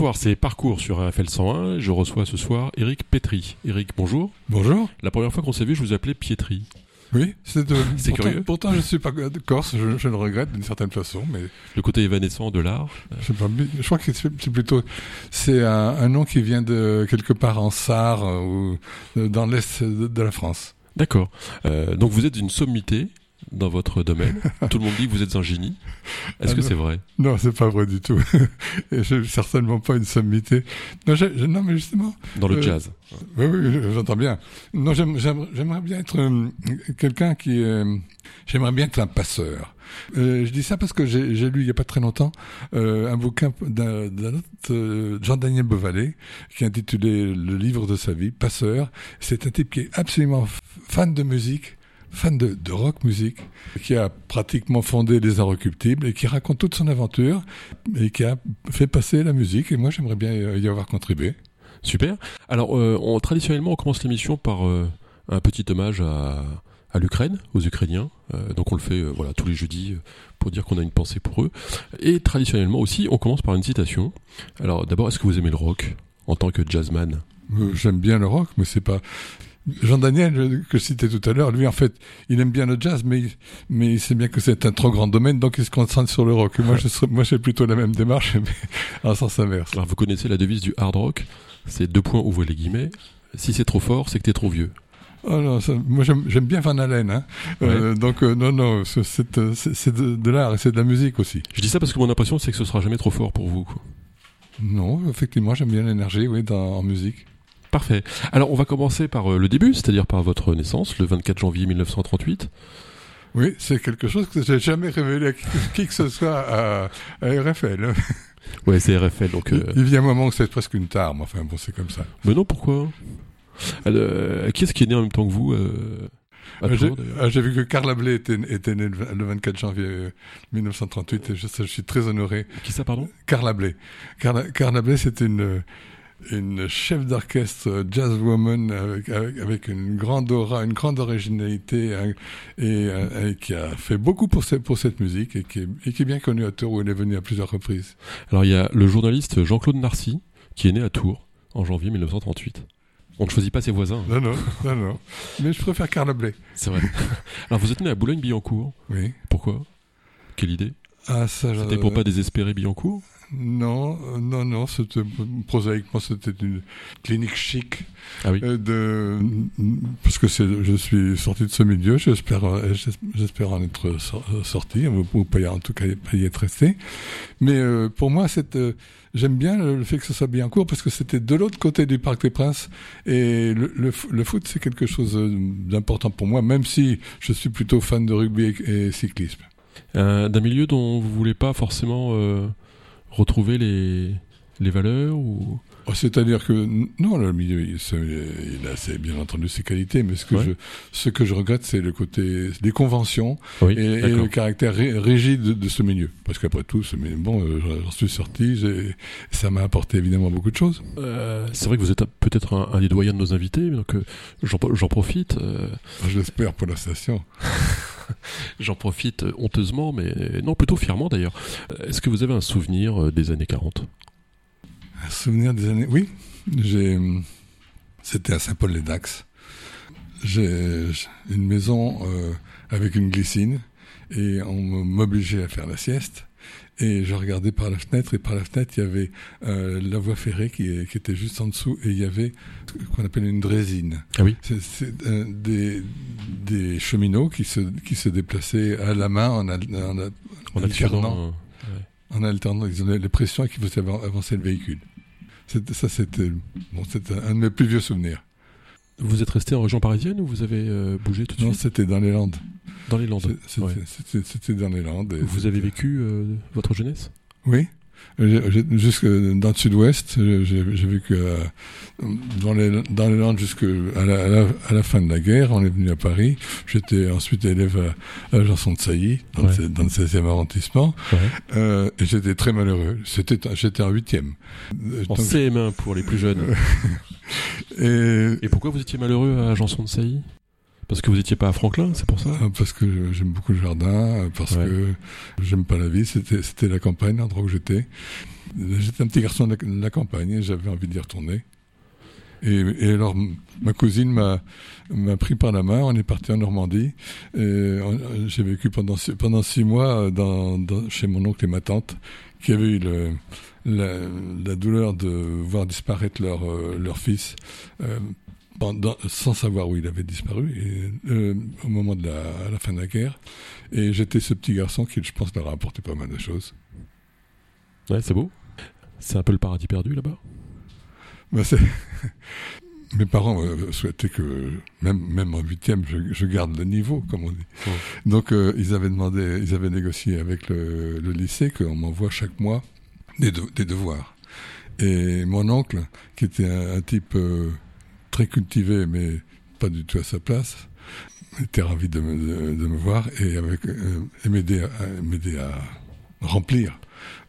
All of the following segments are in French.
Bonsoir, c'est Parcours sur RFL 101. Je reçois ce soir Eric Petri. Eric, bonjour. Bonjour. La première fois qu'on s'est vu, je vous appelais Pietri. Oui, c'est C'est curieux. Pourtant, je ne suis pas de Corse, je, je le regrette d'une certaine façon, mais Le côté évanescent de l'art. je, sais pas, je crois que c'est plutôt c'est un, un nom qui vient de quelque part en Sarre euh, ou euh, dans l'est de, de la France. D'accord. Euh, donc vous êtes une sommité dans votre domaine. Tout le monde dit que vous êtes un génie. Est-ce Ah que c'est vrai? Non, c'est pas vrai du tout. Et je certainement pas une sommité. Non, mais justement, Dans le Euh, jazz. Oui, oui, j'entends bien. Non, j'aime- j'aime- j'aimerais bien être euh, quelqu'un qui... euh, j'aimerais bien être un passeur. Euh, je dis ça parce que j'ai lu il y a pas très longtemps euh, un bouquin d'un autre euh, Jean-Daniel Beauvalet qui est intitulé Le livre de sa vie, Passeur. C'est un type qui est absolument fan de musique, fan de, de rock musique, qui a pratiquement fondé les Inrecuptibles et qui raconte toute son aventure et qui a fait passer la musique. Et moi, j'aimerais bien y avoir contribué. Super. Alors, euh, on, traditionnellement, on commence l'émission par euh, un petit hommage à, à l'Ukraine, aux Ukrainiens. Euh, donc, on le fait euh, voilà, tous les jeudis euh, pour dire qu'on a une pensée pour eux. Et traditionnellement aussi, on commence par une citation. Alors, d'abord, est-ce que vous aimez le rock en tant que jazzman? Euh, J'aime bien le rock, mais c'est pas. Jean Daniel, que je citais tout à l'heure, lui, en fait, il aime bien le jazz, mais, il- mais il sait bien que c'est un trop grand domaine, donc il se concentre sur le rock. Moi, je serais, moi, j'ai plutôt la même démarche, mais en sens inverse. Alors, vous connaissez la devise du hard rock? C'est deux points, ouvrez les guillemets. Si c'est trop fort, c'est que t'es trop vieux. Oh non, ça- moi, j'aime bien Van Halen, hein. Euh, donc, euh, non, non, euh, c'est- c'est de, de l'art et c'est de la musique aussi. Je dis ça parce que mon impression, c'est que ce sera jamais trop fort pour vous. quoi. Non, effectivement, j'aime bien l'énergie, oui, dans, en musique. Parfait. Alors, on va commencer par euh, le début, c'est-à-dire par votre naissance, le 24 janvier 1938. Oui, c'est quelque chose que j'ai jamais révélé à qui, que ce soit à, à RFL. Ouais, c'est RFL, donc... euh, Il vient un moment où c'est presque une tare, mais enfin, bon, c'est comme ça. Mais non, pourquoi? Euh, Qui est-ce qui est né en même temps que vous euh, J'ai vu que Carla était, était née le v- le 24 janvier euh, 1938 et je, je suis très honoré. Qui ça, pardon? Carla Bley. Carla, c'est une, une chef d'orchestre euh, jazz woman avec, avec, avec une grande aura, une grande originalité hein, et, euh, et qui a fait beaucoup pour, ce- pour cette musique et qui, est, et qui est bien connue à Tours où elle est venue à plusieurs reprises. Alors, il y a le journaliste Jean-Claude Narcy, qui est né à Tours en janvier 1938. On ne choisit pas ses voisins. hein. Non, non, non, non. Mais je préfère Carla Bley. C'est vrai. Alors, vous êtes né à Boulogne-Billancourt. Oui. Pourquoi? Quelle idée? Ah, ça, C'était pour pas désespérer Billancourt? Non, euh, non, non, c'était prosaïquement c'était une clinique chic Ah oui. euh, de parce que c'est je suis sorti de ce milieu, j'espère euh, j'es- j'espère en être sor- sorti ou, pas en tout cas pas y être resté. Mais euh, pour moi c'est euh, j'aime bien le, fait que ce soit bien court parce que c'était de l'autre côté du Parc des Princes et le, le, foot c'est quelque chose d'important pour moi même si je suis plutôt fan de rugby et, et cyclisme. Euh, D'un milieu dont vous voulez pas forcément euh, retrouver les, les valeurs ou... Oh, C'est-à-dire que non, le milieu, il, a c'est bien entendu ses qualités, mais ce que Ouais. je ce que je regrette, c'est le côté des conventions Oui, et, le caractère ri- rigide de, de ce milieu. Parce qu'après tout, ce milieu, bon, euh, j'en suis sorti, j'ai- ça m'a apporté évidemment beaucoup de choses. Euh, c'est vrai que vous êtes peut-être un, un des doyens de nos invités, donc euh, j'en j'en profite. euh, Je l'espère pour la station. J'en profite euh, honteusement, mais non, plutôt fièrement d'ailleurs. Euh, Est-ce que vous avez un souvenir euh, des années 40 Un souvenir des années. Oui, j'ai. C'était à Saint-Paul-les-Dax. J'ai une maison euh, avec une glycine et on m'obligeait à faire la sieste. Et je regardais par la fenêtre et par la fenêtre il y avait euh, la voie ferrée qui, était juste en dessous et il y avait qu'on appelle une drésine. Ah oui C'est euh, des, des cheminots qui se, qui se déplaçaient à la main en, al- en, al- En alternant euh, en alternant ils avaient les pressions et qui faisaient avan- avancer le véhicule. Ça, c'était bon, un de mes plus vieux souvenirs. Vous êtes resté en région parisienne ou vous avez euh, bougé tout de Non, suite? c'était dans les Landes. Dans les Landes C'était Ouais. dans les Landes. Vous avez vécu votre jeunesse? Oui. Jusque dans le sud-ouest, j'ai vécu à- dans, les, dans les Landes jusqu'à la, à la, à la fin de la guerre. On est venu à Paris. J'étais ensuite élève à, à Janson de Sailly, dans, Ouais. le, dans le 16e arrondissement. Euh, et j'étais très malheureux. J'étais en huitième. Euh, En donc- CM1 pour les plus jeunes. et Et pourquoi vous étiez malheureux à Janson de Sailly? Parce que vous n'étiez pas à Franklin, c'est pour ça euh, Parce que j'aime beaucoup le jardin, euh, parce que j'aime pas la vie. C'était, la campagne, l'endroit où j'étais. J'étais un petit garçon de la, campagne et j'avais envie d'y retourner. Et, et, alors, ma cousine m'a, m'a pris par la main, on est parti en Normandie. j'ai vécu pendant, pendant six mois dans, dans, chez mon oncle et ma tante, qui avaient eu le, la, la, douleur de voir disparaître leur, leur fils euh, sans savoir où il avait disparu, et, euh, au moment de la, la, fin de la guerre. Et j'étais ce petit garçon qui, je pense, leur a apporté pas mal de choses. Ouais, c'est beau. C'est un peu le paradis perdu là-bas? Ben, Mes parents euh, souhaitaient que, même, même en huitième, je, je, garde le niveau, comme on dit. Donc, euh, ils avaient demandé, ils avaient négocié avec le, le lycée qu'on m'envoie chaque mois des, des, devoirs. Et mon oncle, qui était un, un type euh, très cultivé, mais pas du tout à sa place, était ravi de me, de, me voir et, avec, euh, et m'aider à, à, remplir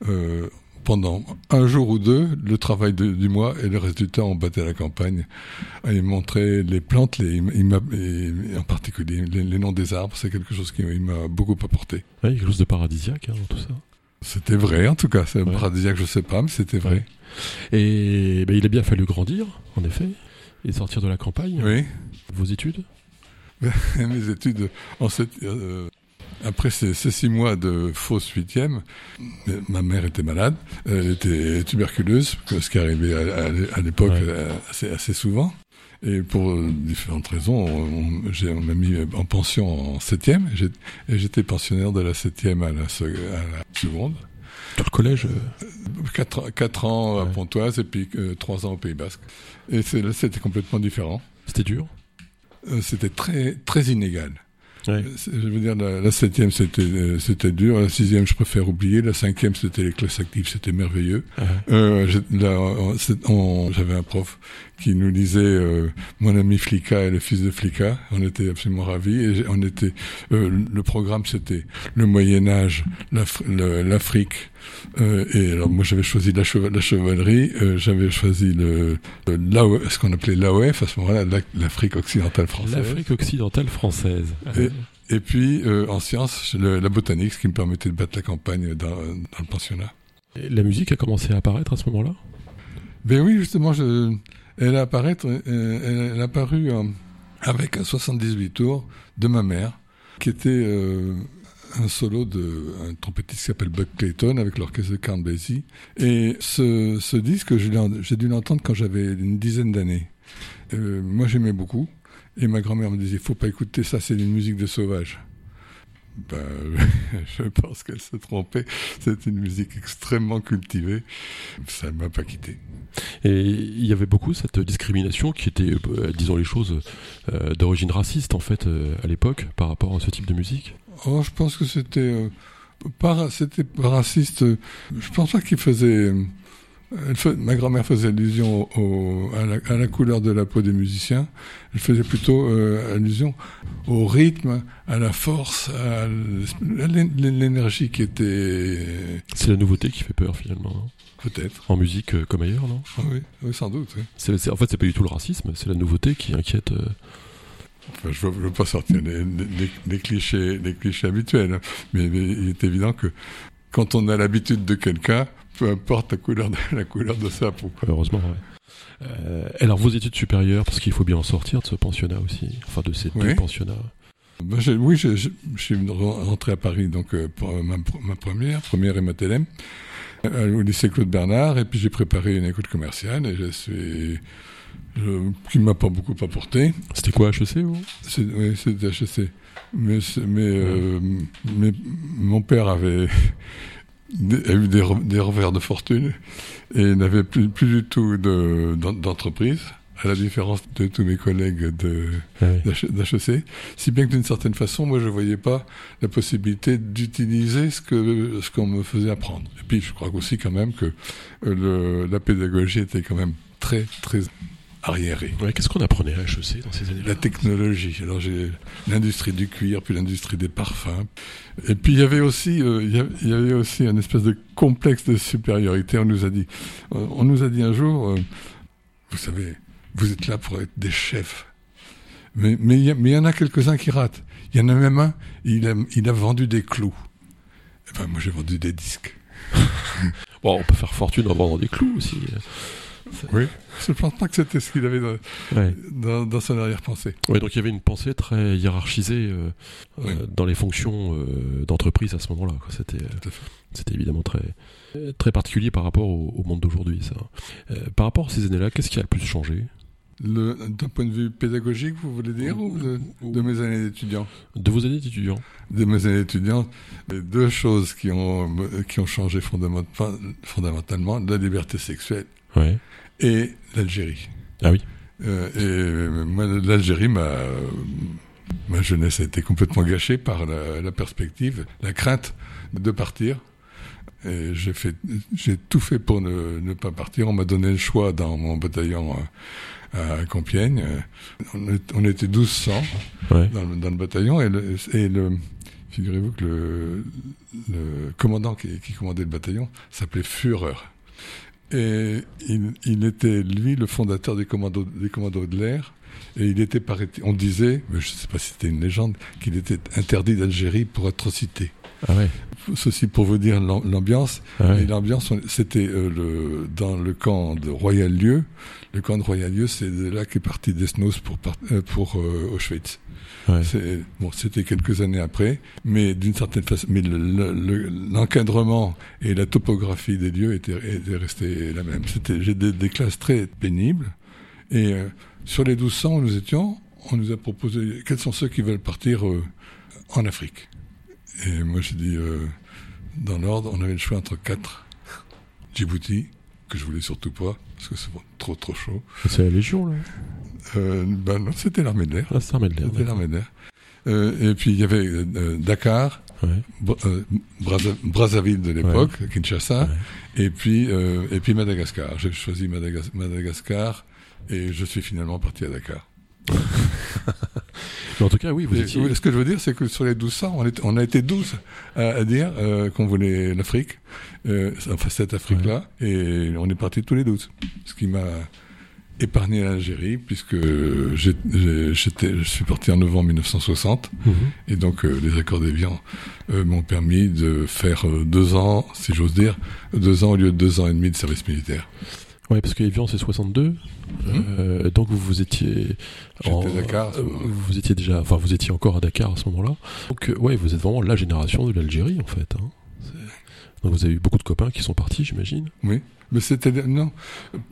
euh, pendant un jour ou deux le travail de, du mois et le reste du temps on battait la campagne. Il montrait les plantes, les, il en particulier les, noms des arbres, c'est quelque chose qui m'a beaucoup apporté. Oui, quelque chose de paradisiaque hein, tout ça. C'était vrai en tout cas, c'est ouais. paradisiaque je sais pas, mais c'était vrai. Et ben, il a bien fallu grandir, en effet et sortir de la campagne. Oui. Vos études? Mes études, en cette, euh, après ces, ces, six mois de fausse huitième, ma mère était malade, elle était tuberculeuse, ce qui arrivait à, à l'époque ouais. Euh, assez, assez souvent. Et pour différentes raisons, on, on m'a mis en pension en septième, et j'étais pensionnaire de la septième à la, à la seconde. Dans le collège 4, 4 ans ouais. à Pontoise et puis euh, 3 ans au Pays Basque. Et c'était complètement différent. C'était dur? Euh, C'était très, très inégal. Ouais. Je veux dire, la, la septième, c'était euh, c'était dur. La sixième, je préfère oublier. La cinquième, c'était les classes actives, c'était merveilleux. Euh, J'avais un prof qui nous lisait euh, Mon ami Flicka et le fils de Flicka. On était absolument ravis. Et on était, euh, le programme, c'était le Moyen Âge, l'Afrique. Euh, et alors moi j'avais choisi la, cheval, la chevalerie, j'avais choisi le, le ce qu'on appelait l'AOF à ce moment-là, l'Afrique occidentale française. L'Afrique occidentale française. Et, et puis en sciences, le, la botanique, ce qui me permettait de battre la campagne dans, dans le pensionnat. Et la musique a commencé à apparaître à ce moment-là? Ben oui, justement, je, elle a apparaître, elle, a apparu avec un 78 tours de ma mère, qui était euh, un solo de un trompettiste qui s'appelle Buck Clayton avec l'orchestre de Count Basie. Et ce, disque, j'ai dû l'entendre quand j'avais une dizaine d'années. Euh, moi, j'aimais beaucoup. Et ma grand-mère me disait, faut pas écouter ça, c'est une musique de sauvage. Ben, je pense qu'elle se trompait. C'est une musique extrêmement cultivée. Ça ne m'a pas quitté. Et il y avait beaucoup cette discrimination qui était, euh, disons les choses, euh, d'origine raciste en fait euh, à l'époque par rapport à ce type de musique. Oh, je pense que c'était euh, pas, c'était raciste. Je pense pas qu'il faisait. Fait, ma grand-mère faisait allusion au, à, la, à, la, couleur de la peau des musiciens. Elle faisait plutôt euh, allusion au rythme, à la force, à l'énergie qui était. C'est la nouveauté qui fait peur finalement. Peut-être. En musique euh, comme ailleurs, non? Ah oui, oui, sans doute. Oui. C est, c est, en fait, c'est pas du tout le racisme, c'est la nouveauté qui inquiète. Euh... Enfin, je ne veux, veux, pas sortir les, les, les, clichés, les clichés habituels, mais, mais il est évident que quand on a l'habitude de quelqu'un, peu importe la couleur de, la couleur de sa peau. Heureusement, ouais. Euh, alors, vos études supérieures, parce qu'il faut bien en sortir de ce pensionnat aussi, enfin de ces oui. deux pensionnats. Ben, oui, je, je, je, suis rentré à Paris donc euh, pour ma, ma, première, première et ma TLM, euh, au lycée Claude Bernard, et puis j'ai préparé une école commerciale et je suis je, qui m'a pas beaucoup apporté. C'était quoi HEC ou Oui, c'était HEC. Mais, mais, ouais. euh, mais mon père avait a eu des, des, revers de fortune et n'avait plus, plus du tout d'entreprise, de, à la différence de tous mes collègues d'HEC. Oui. Si bien que d'une certaine façon, moi, je ne voyais pas la possibilité d'utiliser ce qu'on ce qu'on me faisait apprendre. Et puis, je crois aussi quand même que le, la pédagogie était quand même très, très arriéré. Ouais, Qu'est-ce qu'on apprenait à HEC dans ces années-là La technologie. Alors j'ai l'industrie du cuir, puis l'industrie des parfums. Et puis il y avait aussi, euh, il y avait aussi un espèce de complexe de supériorité. On nous a dit, euh, on nous a dit un jour, euh, vous savez, vous êtes là pour être des chefs. Mais mais il y, en a quelques-uns qui ratent. Il y en a même un, il a, il a vendu des clous. Eh ben, moi, j'ai vendu des disques. Bon, on peut faire fortune en vendant des clous aussi. Oui. Je pense pas que c'était ce qu'il avait dans, Ouais. dans, dans son arrière-pensée. Ouais, donc il y avait une pensée très hiérarchisée euh, Oui. euh, dans les fonctions euh, d'entreprise à ce moment-là. C'était, évidemment très, très particulier par rapport au, au monde d'aujourd'hui. Ça. Par rapport à ces années-là, qu'est-ce qui a le plus changé? D'un point de vue pédagogique, vous voulez dire, ou de, de mes années d'étudiant? De vos années d'étudiant De mes années d'étudiant, les deux choses qui ont, qui ont changé fondamentalement, la liberté sexuelle Ouais. et l'Algérie. Ah oui. Euh, et moi, l'Algérie, ma, ma jeunesse a été complètement gâchée par la, la perspective, la crainte de partir. Et j'ai fait, j'ai tout fait pour ne, ne pas partir. On m'a donné le choix dans mon bataillon euh, à Compiègne. Euh, On, est- on était 1200 Ouais. dans le, dans le bataillon et le, et le figurez-vous que le, le commandant qui, qui commandait le bataillon s'appelait Führer. Et il, il était, lui, le fondateur des commandos, des commandos de l'air. Et il était, on disait, mais je ne sais pas si c'était une légende, qu'il était interdit d'Algérie pour atrocité. Ah ouais. Ceci pour vous dire l'am- l'ambiance. Ah ouais. L'ambiance, c'était euh, le, dans le camp de Royal-Lieu. Le camp de Royal-Lieu, c'est de là qu'est parti Desnos pour, euh, pour euh, Auschwitz. Ouais. Bon, c'était quelques années après, mais d'une certaine façon, mais le- le- le- l'encadrement et la topographie des lieux étaient, étaient restés la même. C'était, j'ai des, des classes très pénibles, et euh, sur les 1200 où nous étions, on nous a proposé quels sont ceux qui veulent partir euh, en Afrique. Et moi, j'ai dit, euh, dans l'ordre, on avait le choix entre quatre. Djibouti, que je voulais surtout pas, parce que c'est trop trop chaud. C'est la Légion, là Euh, ben non, c'était l'armée de l'air. Ah, c'est l'armée de l'air. C'était l'armée de l'air. Euh, et puis il y avait euh, Dakar, Ouais. Bra- euh, Brazza- Brazzaville de l'époque, Kinshasa, et puis euh, et puis Madagascar. J'ai choisi Madagas- Madagascar et je suis finalement parti à Dakar. Mais en tout cas, oui, vous étiez. ce que je veux dire, c'est que sur les 1200, on, est- on a été 12 à, à dire euh, qu'on voulait l'Afrique, euh, enfin cette Afrique-là, et on est partis tous les 12. Ce qui m'a épargné l'Algérie, puisque j'étais, je suis parti en novembre 1960, Mhm. et donc euh, les accords d'Évian m'ont permis de faire deux ans, si j'ose dire, deux ans au lieu de deux ans et demi de service militaire. Ouais, parce que Evian, c'est 62. Euh, donc vous, vous étiez. À Dakar, euh, vous étiez déjà. Enfin, vous étiez encore à Dakar à ce moment-là. Donc, euh, ouais, vous êtes vraiment la génération de l'Algérie, en fait. hein. Donc vous avez eu beaucoup de copains qui sont partis, j'imagine. Oui, mais c'était non,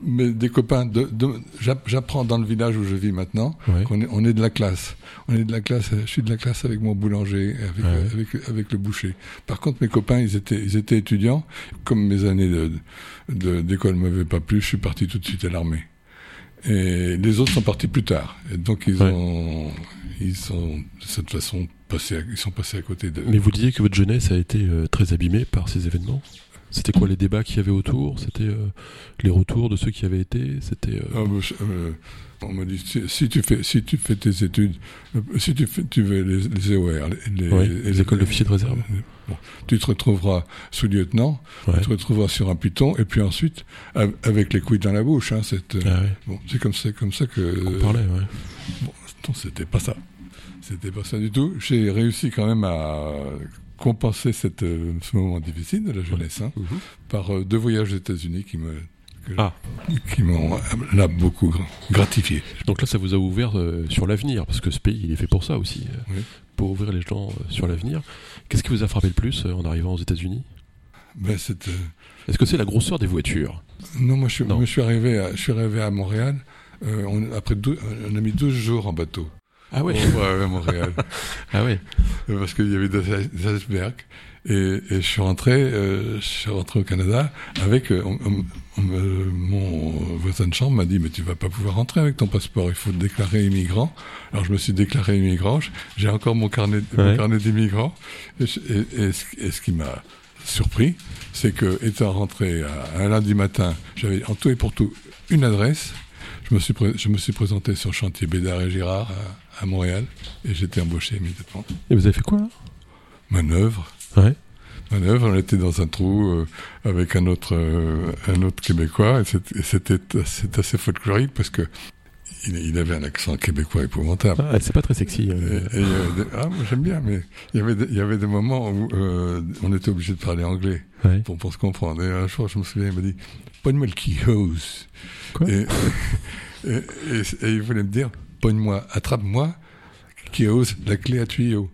mais des copains. De, de- j'app- j'apprends dans le village où je vis maintenant Ouais. qu'on est, on est de la classe. On est de la classe. Je suis de la classe avec mon boulanger, avec, Ouais. euh, avec, avec le boucher. Par contre, mes copains, ils étaient, ils étaient étudiants. Comme mes années de, d'école m'avaient pas plu, je suis parti tout de suite à l'armée. Et les autres sont partis plus tard. Et donc ils Ouais. ont, ils sont de cette façon passés, à- ils sont passés à côté de. Mais vous disiez que votre jeunesse a été euh, très abîmée par ces événements. C'était quoi les débats qu'il y avait autour? C'était euh, les retours de ceux qui avaient été? C'était. euh, Ah, bah, euh, on m'a dit si, si tu fais si tu fais tes études, si tu fais tu veux les, les EOR, les, Ouais, les écoles d'officiers de réserve. bon, tu te retrouveras sous-lieutenant, ouais. tu te retrouveras sur un piton, et puis ensuite av- avec les couilles dans la bouche. Hein, c'est Ah ouais. bon, c'est comme ça comme ça que On parlait. Bon, c'était pas ça. C'était pas ça du tout. J'ai réussi quand même à compenser cette, euh, ce moment difficile de la jeunesse hein, Mhm. par euh, deux voyages aux États-Unis qui me Ah. qui m'ont euh, là beaucoup gra- gratifié. Donc là, ça vous a ouvert euh, sur l'avenir, parce que ce pays, il est fait pour ça aussi, euh, Oui. pour ouvrir les gens euh, sur l'avenir. Qu'est-ce qui vous a frappé le plus en arrivant aux États-Unis? Ben, Est-ce que c'est la grosseur des voitures? Non, moi je, suis- Non. moi, je suis arrivé à, je suis arrivé à Montréal. on, après deux, on a mis 12 jours en bateau Ah ouais pour arriver à Montréal. Ah ouais Euh, parce qu'il y avait des, icebergs. Et, et je suis rentré, euh, je suis rentré au Canada avec euh, on- on- mon voisin de chambre m'a dit mais tu vas pas pouvoir rentrer avec ton passeport, il faut te déclarer immigrant. Alors je me suis déclaré immigrant, j'ai encore mon carnet, mon Ouais. carnet d'immigrant. Et, je- et- et ce, qui m'a surpris, c'est que étant rentré à, un lundi matin, j'avais en tout et pour tout une adresse. Je me suis, je me suis présenté sur chantier Bédard et Girard à, à Montréal et j'étais embauché immédiatement. Et vous avez fait quoi là? Manœuvre. Ouais. Manœuvre, on était dans un trou euh, avec un autre, euh, un autre Québécois et c'était assez folklorique parce que il, il, avait un accent québécois épouvantable. Ah, c'est pas très sexy. Euh. Et, et des, ah, moi j'aime bien, mais il y avait des, il y avait des moments où euh, on était obligé de parler anglais ouais. pour, pour se comprendre. Et un jour, je me souviens, il m'a dit Pogne-moi le keyhose. Quoi? Et, il voulait me dire Pogne-moi, attrape-moi, keyhose, la clé à tuyau.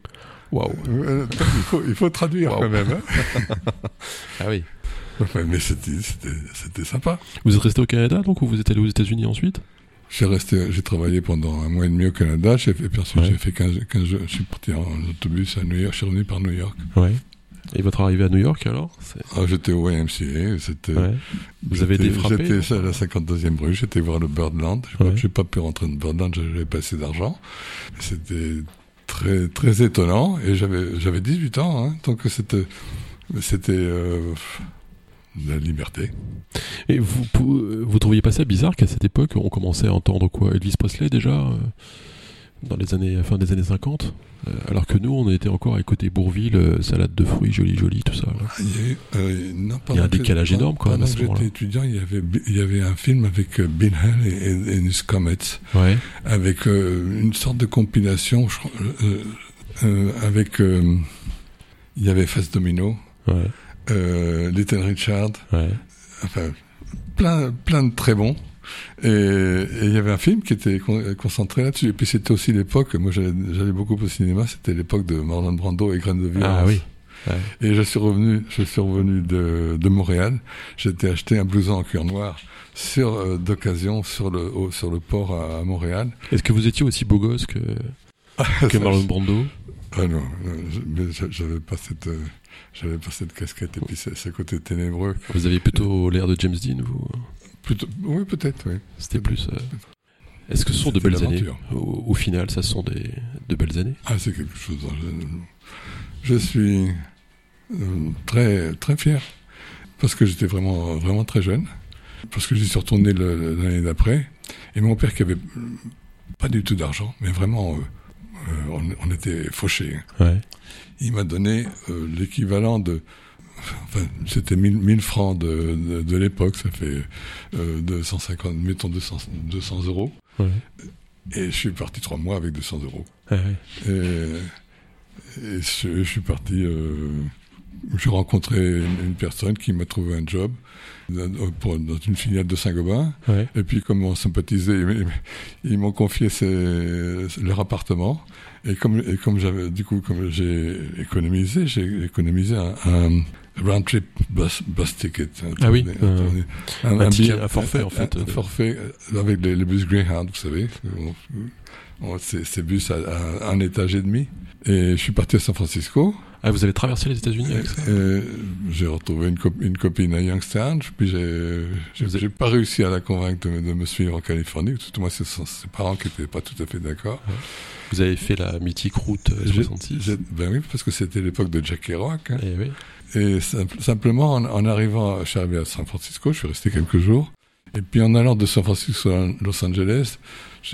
Waouh. Euh, il, faut, il faut traduire Wow. quand même. Hein Ah oui. Mais c'était c'était- c'était sympa. Vous êtes resté au Canada donc ou vous êtes allé aux États-Unis ensuite? J'ai resté, j'ai travaillé pendant un mois et demi au Canada. J'ai fait, Ouais. j'ai fait 15, 15 jours. Je suis parti en autobus à New York. Je suis revenu par New York. Ouais. Et votre arrivée à New York alors Ah, j'étais au YMCA. C'était. ouais. Vous avez été j'étais- frappé J'étais à la 52e rue. J'étais voir le Birdland. J'ai Ouais. pas, pu rentrer dans Birdland. J'avais pas assez d'argent. C'était très très étonnant. Et j'avais j'avais 18 ans. Hein, donc c'était c'était euh, la liberté. Et vous, vous trouviez pas ça bizarre qu'à cette époque, on commençait à entendre quoi? Elvis Presley déjà euh, Dans les années, fin des années 50 euh, Alors que nous, on était encore à côté Bourville, euh, salade de fruits, joli joli, tout ça. Ah, Il y a eu, euh, non, Il y a un décalage pendant- énorme, quand même, j'étais étudiant, il y avait il y avait un film avec Bill Hale et, et, et. Ouais. avec euh, une sorte de compilation euh, avec il y avait Face Domino, Ouais. Little Richard, Ouais. enfin plein plein de très bons. Et et il y avait un film qui était con- concentré là-dessus. Et puis c'était aussi l'époque, moi j'allais beaucoup au cinéma, c'était l'époque de Marlon Brando et Graines de Violence. Ah oui. Ouais. Et je suis revenu, je suis revenu de, de Montréal. J'étais acheté un blouson en cuir noir sur euh, d'occasion sur le au- sur le port à, à Montréal. Est-ce que vous étiez aussi beau gosse que, que Ça, Marlon Brando? Ah non, j'avais pas cette, euh, j'avais pas cette casquette et puis ce côté ténébreux. Vous aviez plutôt l'air de James Dean, vous? Plutôt, oui, peut-être, oui. C'était plus. euh, Est-ce que ce sont de belles années? Au, au final, ça sont des, de belles années? Ah, c'est quelque chose. Je, je suis euh, très, très fier parce que j'étais vraiment, vraiment très jeune. Parce que j'y suis retourné l'année d'après et mon père qui avait pas du tout d'argent, mais vraiment, euh, on, on était fauchés. Ouais. il m'a donné l'équivalent de enfin c'était 1000, 1000 francs de, de, de l'époque ça fait euh, 250 mettons 200, 200 euros Ouais. et je suis parti trois mois avec 200 euros Ouais, ouais. et, et je, je suis parti euh, j'ai rencontré une, une personne qui m'a trouvé un job dans, pour- dans une filiale de Saint-Gobain Ouais. et puis, comme on sympathisait, ils, ils- ils m'ont confié ses- leur appartement. Et comme, et comme j'avais, du coup, comme j'ai économisé, j'ai économisé un, un round trip bus, bus ticket. Ah oui, Attendez, un ticket, un forfait, en fait, Un, forfait euh, avec les, les bus Greyhound, vous savez. On- on- C'est ces bus à, à un étage et demi. Et je suis parti à San Francisco. Ah, vous avez traversé les États-Unis avec ça? Et j'ai retrouvé une, cop- une copine à Youngstown, puis j'ai j'ai pas réussi à la convaincre de, de me suivre en Californie. Tout moi, c'est son- ses parents qui étaient pas tout à fait d'accord. Vous avez fait la mythique route euh, J'ai- 66 j'ai- Ben oui, parce que c'était l'époque de Jack Kerouac. hein. Eh oui. Et simple- simplement, en, en arrivant, je suis arrivé à San Francisco, je suis resté quelques jours. Et puis en allant de San Francisco à Los Angeles,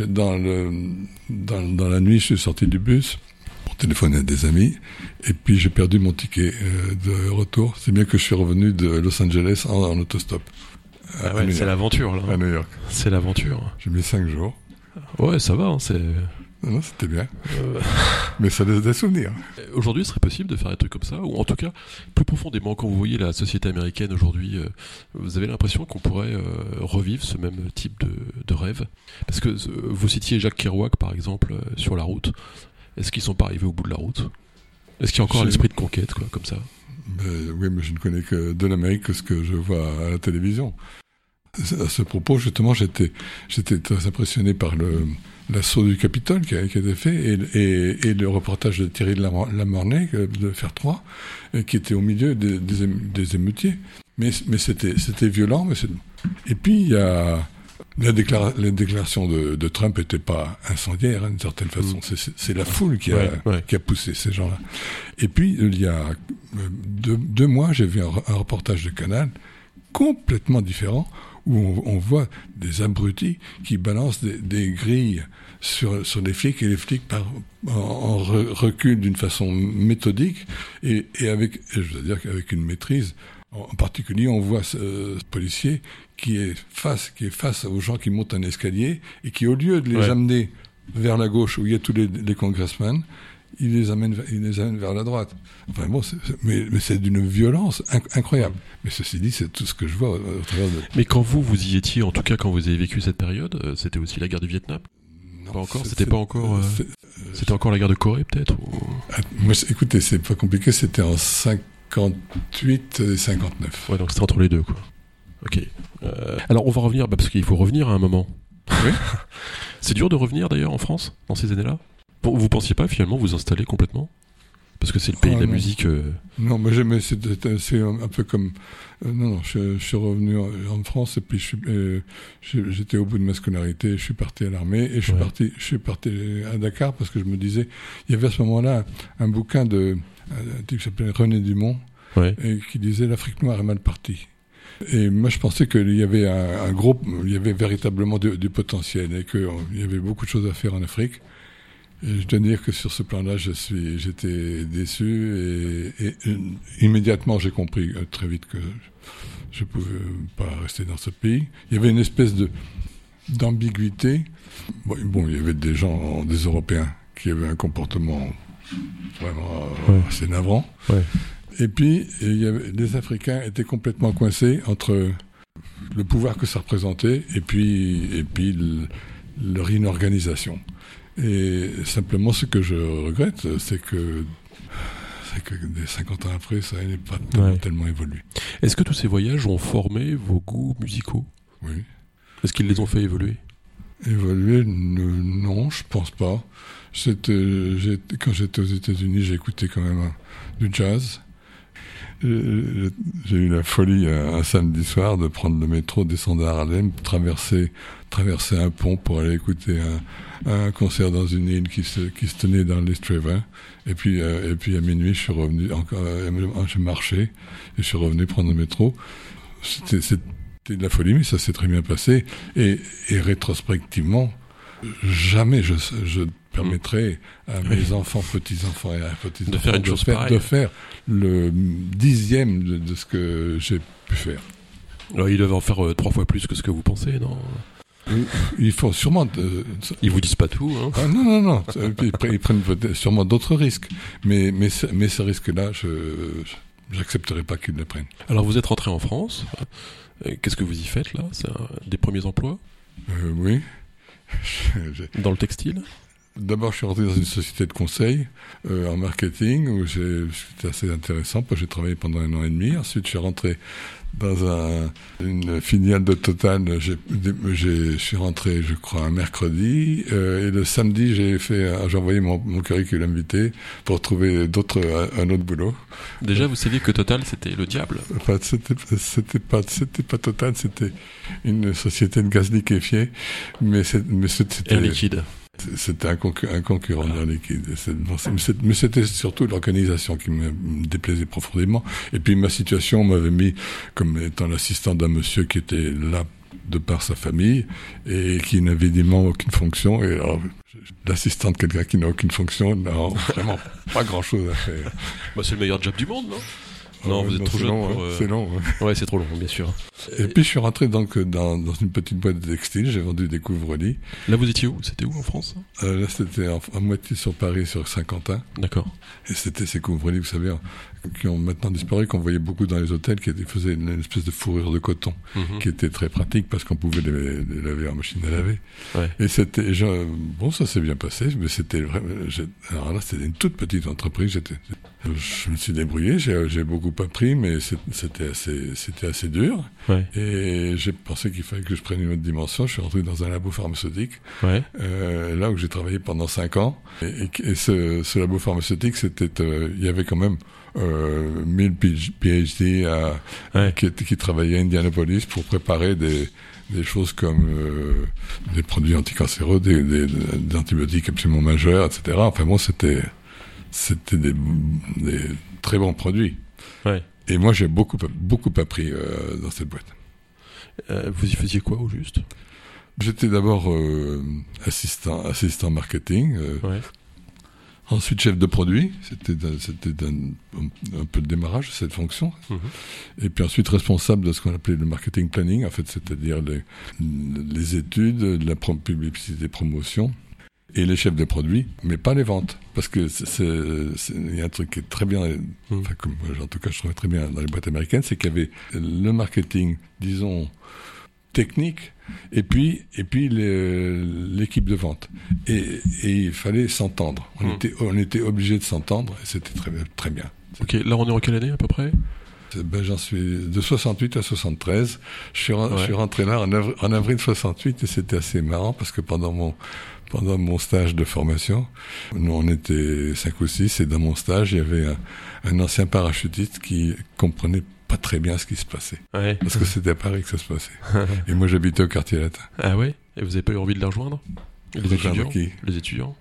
dans, le, dans, dans la nuit, je suis sorti du bus pour téléphoner à des amis. Et puis j'ai perdu mon ticket euh, de retour. C'est bien que je suis revenu de Los Angeles en, en autostop. Ah ouais, c'est l'aventure, là. À New York. C'est l'aventure. J'ai mis cinq jours. Ouais, ça va, hein, c'est... Non, c'était bien. euh, Mais ça laisse des souvenirs. Aujourd'hui, il serait possible de faire des trucs comme ça, ou en tout cas, plus profondément, quand vous voyez la société américaine aujourd'hui, euh, vous avez l'impression qu'on pourrait euh, revivre ce même type de, de rêve? Parce que euh, vous citiez Jacques Kerouac, par exemple, euh, sur la route. Est-ce qu'ils sont pas arrivés au bout de la route? Est-ce qu'il y a encore Je- un esprit de conquête, quoi, comme ça? Ben, oui, mais je ne connais que de l'Amérique que ce que je vois à la télévision. À ce propos, justement, j'étais très impressionné par le, l'assaut du Capitole qui a, qui a été fait et, et, et le reportage de Thierry de Lamornay euh, de Faire 3, euh, qui était au milieu des, des, ém- des émeutiers. Mais, mais c'était, c'était violent. Mais c'est... Et puis, il y a. La déclara- les déclarations de, de Trump n'étaient pas incendiaires, hein, d'une certaine façon. C'est, c'est- la foule qui a, Ouais, ouais. qui a poussé ces gens-là. Et puis, il y a euh, deux, deux mois, j'ai vu un, un reportage de Canal complètement différent où on, on voit des abrutis qui balancent des, des grilles sur, sur les flics et les flics par, en, en re- reculent d'une façon méthodique et, et avec, et je veux dire qu'avec une maîtrise En particulier, on voit ce, policier qui est face, qui est face aux gens qui montent un escalier et qui, au lieu de les amener vers la gauche où il y a tous les, les congressmen, il les amène, il les amène vers la droite. Enfin bon, mais, mais c'est d'une violence incroyable. Mais ceci dit, c'est tout ce que je vois au, travers de. Mais quand vous vous y étiez, en tout cas quand vous avez vécu cette période, euh, c'était aussi la guerre du Vietnam? Non, pas encore. C'était pas encore. Euh, c'était encore la guerre de Corée, peut-être. Ah, moi, écoutez, c'est pas compliqué. C'était en 58 et 59. Ouais, donc c'était entre les deux, quoi. Ok. Euh, alors on va revenir, bah, parce qu'il faut revenir à un moment. Oui. c'est dur de revenir d'ailleurs en France dans ces années-là? Vous pensiez pas finalement vous installer complètement? Parce que c'est le pays de la ah, musique. Euh. Non, mais c'est un peu comme. Euh, non, non, je, suis revenu en France et puis euh, j'étais au bout de ma scolarité. Je suis parti à l'armée et je suis parti. Je suis parti à Dakar parce que je me disais, il y avait à ce moment-là un bouquin de un type qui s'appelait René Dumont et qui disait l'Afrique noire est mal partie. Et moi, je pensais qu'il y avait un, un, gros, il y avait véritablement du, du potentiel et qu'il y avait beaucoup de choses à faire en Afrique je dois dire que sur ce plan-là, je suis, j'étais déçu et, immédiatement j'ai compris euh, très vite que je pouvais pas rester dans ce pays. Il y avait une espèce de d'ambiguïté. Bon, il y avait des gens, des Européens, qui avaient un comportement vraiment euh, assez navrant. Et puis, il y avait, les Africains étaient complètement coincés entre le pouvoir que ça représentait et puis, et puis leur inorganisation. Et simplement, ce que je regrette, c'est que c'est que des 50 ans après, ça n'est pas tellement évolué. Est-ce que tous ces voyages ont formé vos goûts musicaux? Oui. Est-ce qu'ils les ont fait évoluer? Évoluer Non, je pense pas. Quand j'étais aux États-Unis, j'écoutais quand même du jazz. J'ai eu la folie un, samedi soir de prendre le métro, descendre à Harlem, traverser, traverser un pont pour aller écouter un, un concert dans une île qui se, qui se tenait dans l'East River. Et puis, euh, et puis à minuit, je suis revenu, encore, euh, je marchais et je suis revenu prendre le métro. C'était de la folie, mais ça s'est très bien passé. Et, et rétrospectivement, jamais je, je permettrais à mes enfants, petits-enfants et à petits-enfants de faire une chose faire, de faire le dixième de, de ce que j'ai pu faire. Alors, ils doivent en faire euh, trois fois plus que ce que vous pensez, non? Il faut sûrement. ils vous disent pas tout. Hein. Ah, non, non, non. ils, prennent sûrement d'autres risques. Mais, mais, mais ce risque-là, je n'accepterai pas qu'ils le prennent. Alors vous êtes rentré en France. Euh, qu'est-ce que vous y faites là? C'est des premiers emplois? Euh, Oui. Dans le textile? D'abord, je suis rentré dans une société de conseil euh, en marketing où c'était assez intéressant. J'ai travaillé pendant un an et demi. Ensuite, je suis rentré dans un, une filiale de Total. Je suis rentré, je crois, un mercredi. Euh, et le samedi, j'ai fait, euh, j'ai envoyé mon, mon curriculum vitae pour trouver d'autres, un autre boulot. Déjà, vous saviez que Total, c'était le diable. Enfin, c'était, c'était pas, c'était pas Total, c'était une société de gaz liquéfié, mais, mais c'était. Air liquide. C'était un, concurrent ah. liquide. Mais c'était surtout l'organisation qui me déplaisait profondément. Et puis ma situation m'avait mis comme étant l'assistant d'un monsieur qui était là de par sa famille et qui n'avait évidemment aucune fonction. Et l'assistant de quelqu'un qui n'a aucune fonction n'a vraiment pas grand-chose à faire. Bah, c'est le meilleur job du monde, non? Non, vous êtes trop jeune. Euh, c'est long. Ouais, c'est trop long, bien sûr. Et, puis je suis rentré donc dans, dans une petite boîte de textile. J'ai vendu des couvre-lits. Là, vous étiez où? C'était où en France? Euh, Là, c'était à moitié sur Paris, sur Saint-Quentin. D'accord. Et c'était ces couvre-lits, vous savez, qui ont maintenant disparu, qu'on voyait beaucoup dans les hôtels, qui faisaient une espèce de fourrure de coton, mhm. qui était très pratique parce qu'on pouvait les, laver en machine à laver. Ouais. Et c'était, bon, ça s'est bien passé, mais c'était alors là, c'était une toute petite entreprise. J'étais, je me suis débrouillé, j'ai beaucoup appris, mais c'était assez, c'était assez dur. Ouais. Et j'ai pensé qu'il fallait que je prenne une autre dimension. Je suis rentré dans un labo pharmaceutique, ouais. euh, là où j'ai travaillé pendant cinq ans. Et, et ce, ce, labo pharmaceutique, c'était, euh, il y avait quand même euh, 1000 PhD à, ouais. qui, qui travaillaient à Indianapolis pour préparer des, des choses comme euh, des produits anticancéreux, des, des, des, antibiotiques absolument majeurs, etc. Enfin bon, c'était c'était des, des, très bons produits. Ouais. Et moi, j'ai beaucoup beaucoup appris euh, dans cette boîte. Euh, vous y faisiez quoi au juste? J'étais d'abord euh, assistant assistant marketing. Ouais. Ensuite, chef de produit, c'était c'était un, un, peu le démarrage de cette fonction. Mhm. Et puis ensuite, responsable de ce qu'on appelait le marketing planning, en fait, c'est-à-dire les, les études, la publicité promotion et les chefs de produits, mais pas les ventes. Parce que il y a un truc qui est très bien, enfin, comme, en tout cas, je trouvais très bien dans les boîtes américaines, c'est qu'il y avait le marketing, disons, technique, et puis, et puis l'équipe de vente. Et, et il fallait s'entendre. On, Mm. était, on était obligé de s'entendre, et c'était très, très bien. Ok, là on est en quelle année à peu près? Ben, j'en suis de 68 à 73. Je suis, je Ouais. suis rentré là en, avri- en avril 68 et c'était assez marrant parce que pendant mon pendant mon stage de formation, nous on était cinq ou six et dans mon stage il y avait un, un ancien parachutiste qui comprenait pas très bien ce qui se passait Ouais. parce que c'était à Paris que ça se passait. Et moi j'habitais au quartier latin. Ah ouais? Et vous avez pas eu envie de les rejoindre? Les Rejoindre étudiants? qui Les étudiants?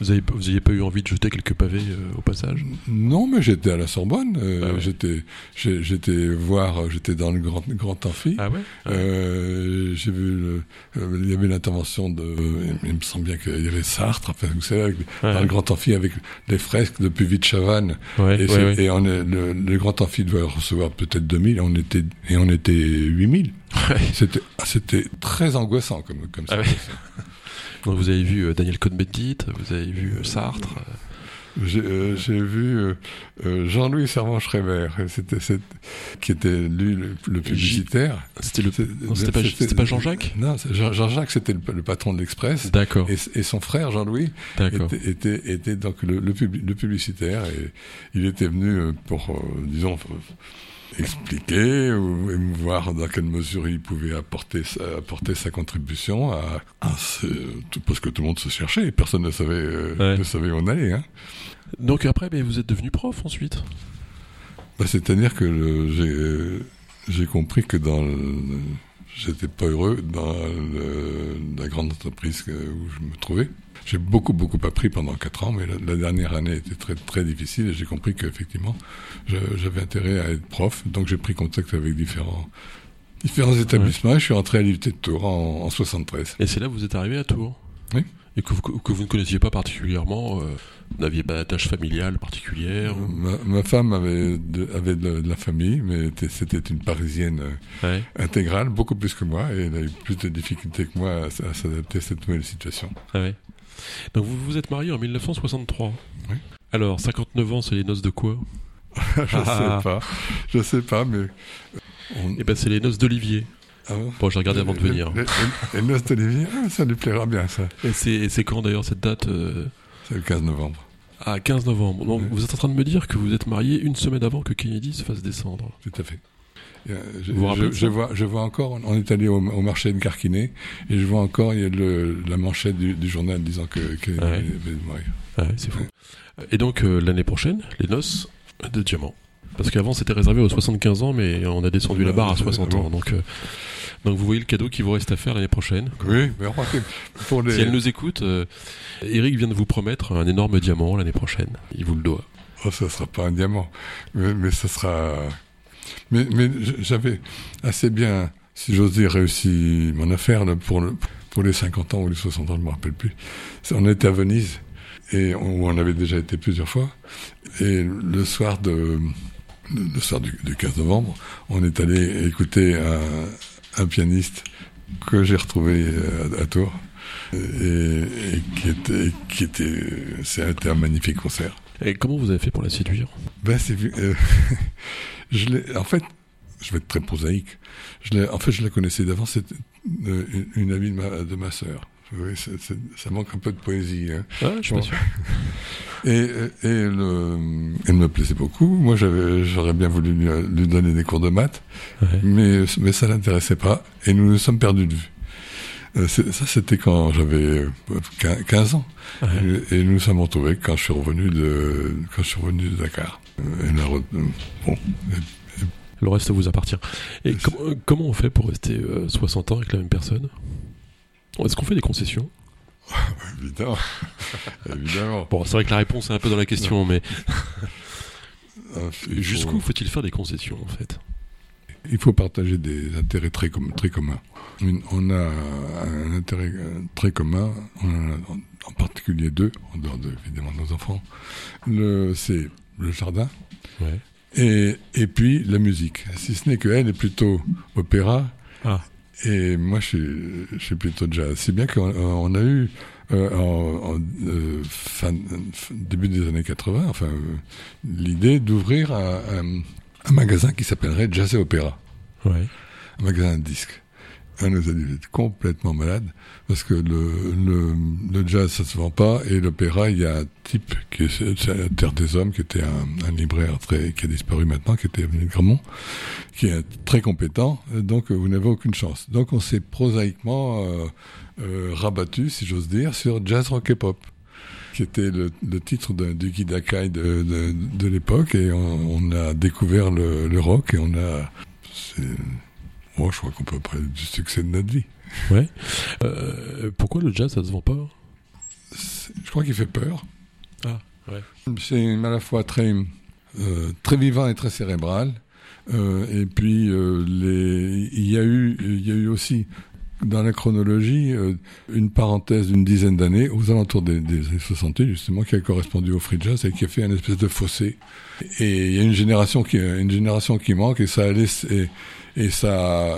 Vous avez, vous avez pas eu envie de jeter quelques pavés euh, au passage Non, mais j'étais à la Sorbonne. euh, Ah ouais. J'étais j'étais voir, j'étais dans le grand grand amphi. Ah ouais Euh, j'ai vu, le- il y avait l'intervention de, il me semble bien qu'il y avait Sartre, enfin, vous savez, avec- dans le grand amphi avec les fresques de Puvis de Chavannes. Ouais, et et on est- le, le grand amphi devait recevoir peut-être 2000, et on était, et on était 8000. Ouais. C'était, ah, c'était très angoissant comme, comme Ah situation. Donc vous avez vu euh, Daniel Cohn-Bendit, vous avez vu euh, Sartre. euh, J'ai, euh, vu euh, Jean-Louis Servan-Schreiber, qui était lui le, le publicitaire. C'était pas, pas Jean-Jacques Non, Jean-Jacques, c'était le, le patron de l'Express. D'accord, Et, et son frère Jean-Louis était, était, était donc le, le, publi- le publicitaire et il était venu pour, euh, disons, expliquer ou voir dans quelle mesure il pouvait apporter sa, apporter sa contribution à, à ce- tout- parce que tout le monde se cherchait et personne ne savait, euh, Ouais. ne savait où on allait. Hein. Donc après, mais vous êtes devenu prof ensuite? Bah, C'est-à-dire que j'ai euh, j'ai compris que dans j'étais pas heureux dans le- la grande entreprise où je me trouvais. J'ai beaucoup beaucoup appris pendant quatre ans, mais la, la dernière année était très très difficile et j'ai compris qu'effectivement j'avais intérêt à être prof. Donc j'ai pris contact avec différents différents établissements. et Je suis rentré à l'IVT de Tours en, en 73. Et c'est là que vous êtes arrivé à Tours? Oui. Et que vous, que vous ne connaissiez pas particulièrement, euh, vous n'aviez pas d'attache familiale particulière ou- Ma, ma femme avait de, avait de, de la famille, mais était- c'était une parisienne euh, Ouais. intégrale, beaucoup plus que moi, et elle a eu plus de difficultés que moi à s'adapter à cette nouvelle situation. Ah ouais. Donc vous vous êtes marié en 1963. Oui. Alors, 59 ans, c'est les noces de quoi? Je Ah. sais pas, je sais pas, mais on- Eh ben, c'est les noces d'Olivier. ah bon? Bon, j'ai regardé avant de venir. Et noces d'Olivier, ah, ça lui plaira bien, ça. Et c'est, quand d'ailleurs cette date euh, C'est le 15 novembre, Ah, 15 novembre. Donc, vous êtes en train de me dire que vous êtes marié une semaine avant que Kennedy se fasse descendre. tout à fait. Euh, je, Vous vois, je vois encore, on est allé au, au marché de Carquinet, et je vois encore, il y a le, la manchette du, du journal disant que, que Ouais. avait mourir. Ah ouais, c'est fou. Et donc, euh, l'année prochaine, les noces de diamant. Parce qu'avant, c'était réservé aux 75 ans, mais on a descendu la barre à 60 ans. Donc, euh, donc vous voyez le cadeau qu'il vous reste à faire l'année prochaine. Oui, mais pour les... Si elle nous écoute, euh, Eric vient de vous promettre un énorme diamant l'année prochaine. Il vous le doit. Oh, ça sera pas un diamant, mais, mais ça sera. Mais, j'avais assez bien, si j'ose dire, réussi mon affaire pour le, pour les 50 ans ou les 60 ans, je me rappelle plus. On était à Venise et où on avait déjà été plusieurs fois. Et le soir du, du 15 novembre, on est allé écouter un, pianiste que j'ai retrouvé euh, à, Tours et, et qui était qui était c'était un magnifique concert. Et comment vous avez fait pour la séduire? Ben, c'est euh, je l'ai. En fait, je vais être très prosaïque. Je l'ai. En fait, je la connaissais d'avant. C'était euh, une, une amie de ma, de ma sœur. Oui, c'est- c'est- ça manque un peu de poésie. Hein. Ah, je suis Bon. pas sûr. Et, et le, elle me plaisait beaucoup. Moi, j'avais, j'aurais bien voulu lui, lui donner des cours de maths, Ouais. mais, mais ça l'intéressait pas. Et nous nous sommes perdus de vue. Euh, ça, c'était quand j'avais euh, 15 ans. Ouais. Et, et nous sommes retrouvés quand je suis revenu de, quand je suis revenu de Dakar. Euh, et euh, bon, Le reste vous appartient. Et com- euh, comment on fait pour rester euh, 60 ans avec la même personne? Est-ce qu'on fait des concessions? Évidemment, évidemment. Bon, c'est vrai que la réponse est un peu dans la question, mais Euh, faut- jusqu'où faut-il faire des concessions en fait? Il faut partager des intérêts très, com très communs. On a un intérêt euh, très commun, on en, a en particulier deux, en dehors de, évidemment de nos enfants. C'est le jardin Ouais. et, et puis la musique. Si ce n'est qu'elle est plutôt opéra Ah. et moi je suis, je suis plutôt jazz. Si bien qu'on on a eu euh, en, en, euh, fin, fin- début des années 80, enfin euh, l'idée d'ouvrir un, un- un magasin qui s'appellerait Jazz et Opéra, Ouais. un magasin de disques. Un nous a dit complètement malade parce que le, le, le jazz ça se vend pas et l'opéra il y a un type qui est c'est la Terre des Hommes qui était un, un libraire très qui a disparu maintenant qui était venu de Gramont qui est très compétent donc euh, vous n'avez aucune chance donc on s'est prosaïquement euh, euh, rabattu si j'ose dire sur jazz rock et pop qui était le, le titre de, du Guy Dakai de, de, de l'époque et on, on a découvert le, le rock et on a Moi, je crois qu'on peut parler du succès de notre vie. Ouais. Euh, pourquoi le jazz, ça se vend pas? Je crois qu'il fait peur. Ah, ouais. C'est à la fois très, euh, très vivant et très cérébral. Euh, et puis, les, il, y a eu, il y a eu aussi, dans la chronologie, euh, une parenthèse d'une dizaine d'années, aux alentours des, des années 68, justement, qui a correspondu au free jazz et qui a fait un espèce de fossé. Et il y a une génération qui, une génération qui manque et ça a laissé, et, et ça,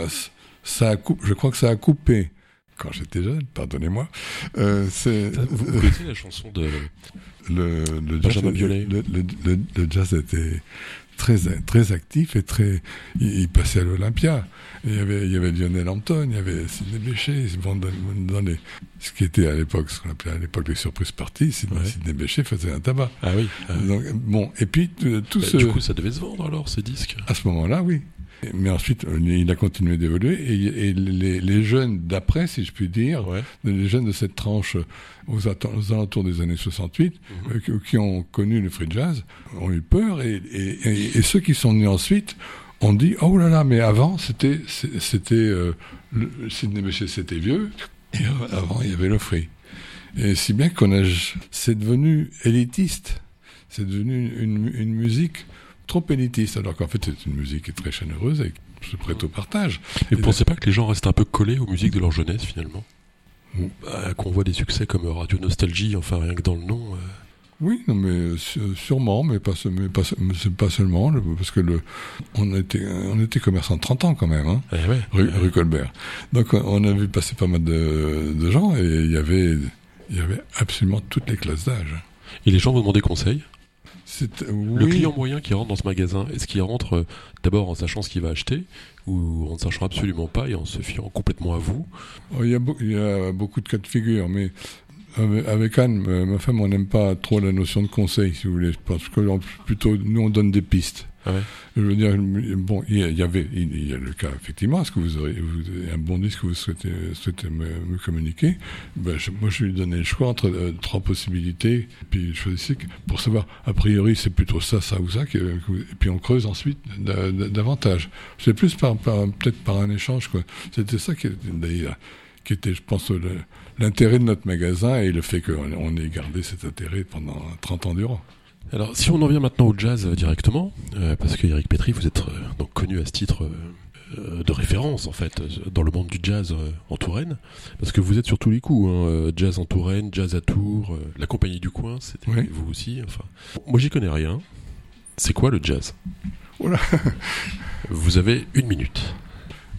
ça a coupé, je crois que ça a coupé, quand j'étais jeune, pardonnez-moi, euh, c'est, Vous, vous connaissez la chanson de. le, le, jazz, le, le- le jazz était très, très actif et très, il, il passait à l'Olympia. Il y avait, il y avait Lionel Hampton, il y avait Sidney Bechet, bon, dans, dans les, ce qui était à l'époque, ce qu'on appelait à l'époque les surprises parties, Sidney, Ouais. Sidney faisait un tabac. Ah oui. ah oui. Donc, bon, et puis euh, tout Bah, ce, Du coup, ça devait se vendre alors, ces disques? à ce moment-là, oui. Mais ensuite, il a continué d'évoluer et, et les, les jeunes d'après, si je puis dire, Ouais. les jeunes de cette tranche aux, alentours des années 68, Mhm. euh, qui, ont connu le free jazz, ont eu peur et, et, et- et ceux qui sont venus ensuite ont dit oh là là, mais avant c'était c'était euh, Sidney Bechet c'était vieux et avant il y avait le free. Et si bien qu'on a, c'est devenu élitiste, c'est devenu une musique trop élitiste, alors qu'en fait c'est une musique qui est très chaleureuse et qui se prête au partage. Et vous pensez pas que les gens restent un peu collés aux musiques de leur jeunesse finalement. Bah, Qu'on voit des succès comme Radio Nostalgie, enfin rien que dans le nom. euh, Oui, non, mais euh, sûrement, mais pas, mais seulement, le- parce que le, on était, on était commerçant 30 ans quand même, hein, eh ouais. rue, rue Colbert. Donc on- a vu passer pas mal de, de gens et il y avait, il y avait absolument toutes les classes d'âge. Et les gens vous demandent des C'est, Le client moyen qui rentre dans ce magasin, est-ce qu'il rentre euh, d'abord en sachant ce qu'il va acheter ou en ne sachant absolument pas et en se fiant complètement à vous? Oh, il y, a il y a beaucoup de cas de figure, mais avec, Anne, euh, ma femme, on n'aime pas trop la notion de conseil, si vous voulez. Pense que plutôt, nous, on donne des pistes. Ah Je veux dire, bon, il y avait, il y a le cas, effectivement, est-ce que vous aurez, un bon disque que vous souhaitez, souhaitez me, communiquer? Ben, Moi, je lui donnais le choix entre euh, trois possibilités, puis je choisissais pour savoir, a priori, c'est plutôt ça, ça ou ça, et puis on creuse ensuite da- da- davantage. C'est plus par, peut-être par un échange. C'était ça qui d'ailleurs, qui était, je pense, l'intérêt de notre magasin et le fait qu'on on ait gardé cet intérêt pendant 30 ans durant. Alors, si on en vient maintenant au jazz euh, directement, euh, parce que Eric Petri, vous êtes euh, donc connu à ce titre de référence en fait dans le monde du jazz en Touraine, parce que vous êtes sur tous les coups, hein, jazz en Touraine, jazz à Tours, la compagnie du coin, c'était Oui. vous aussi. Enfin, moi j'y connais rien. C'est quoi le jazz? Oula. Vous avez une minute.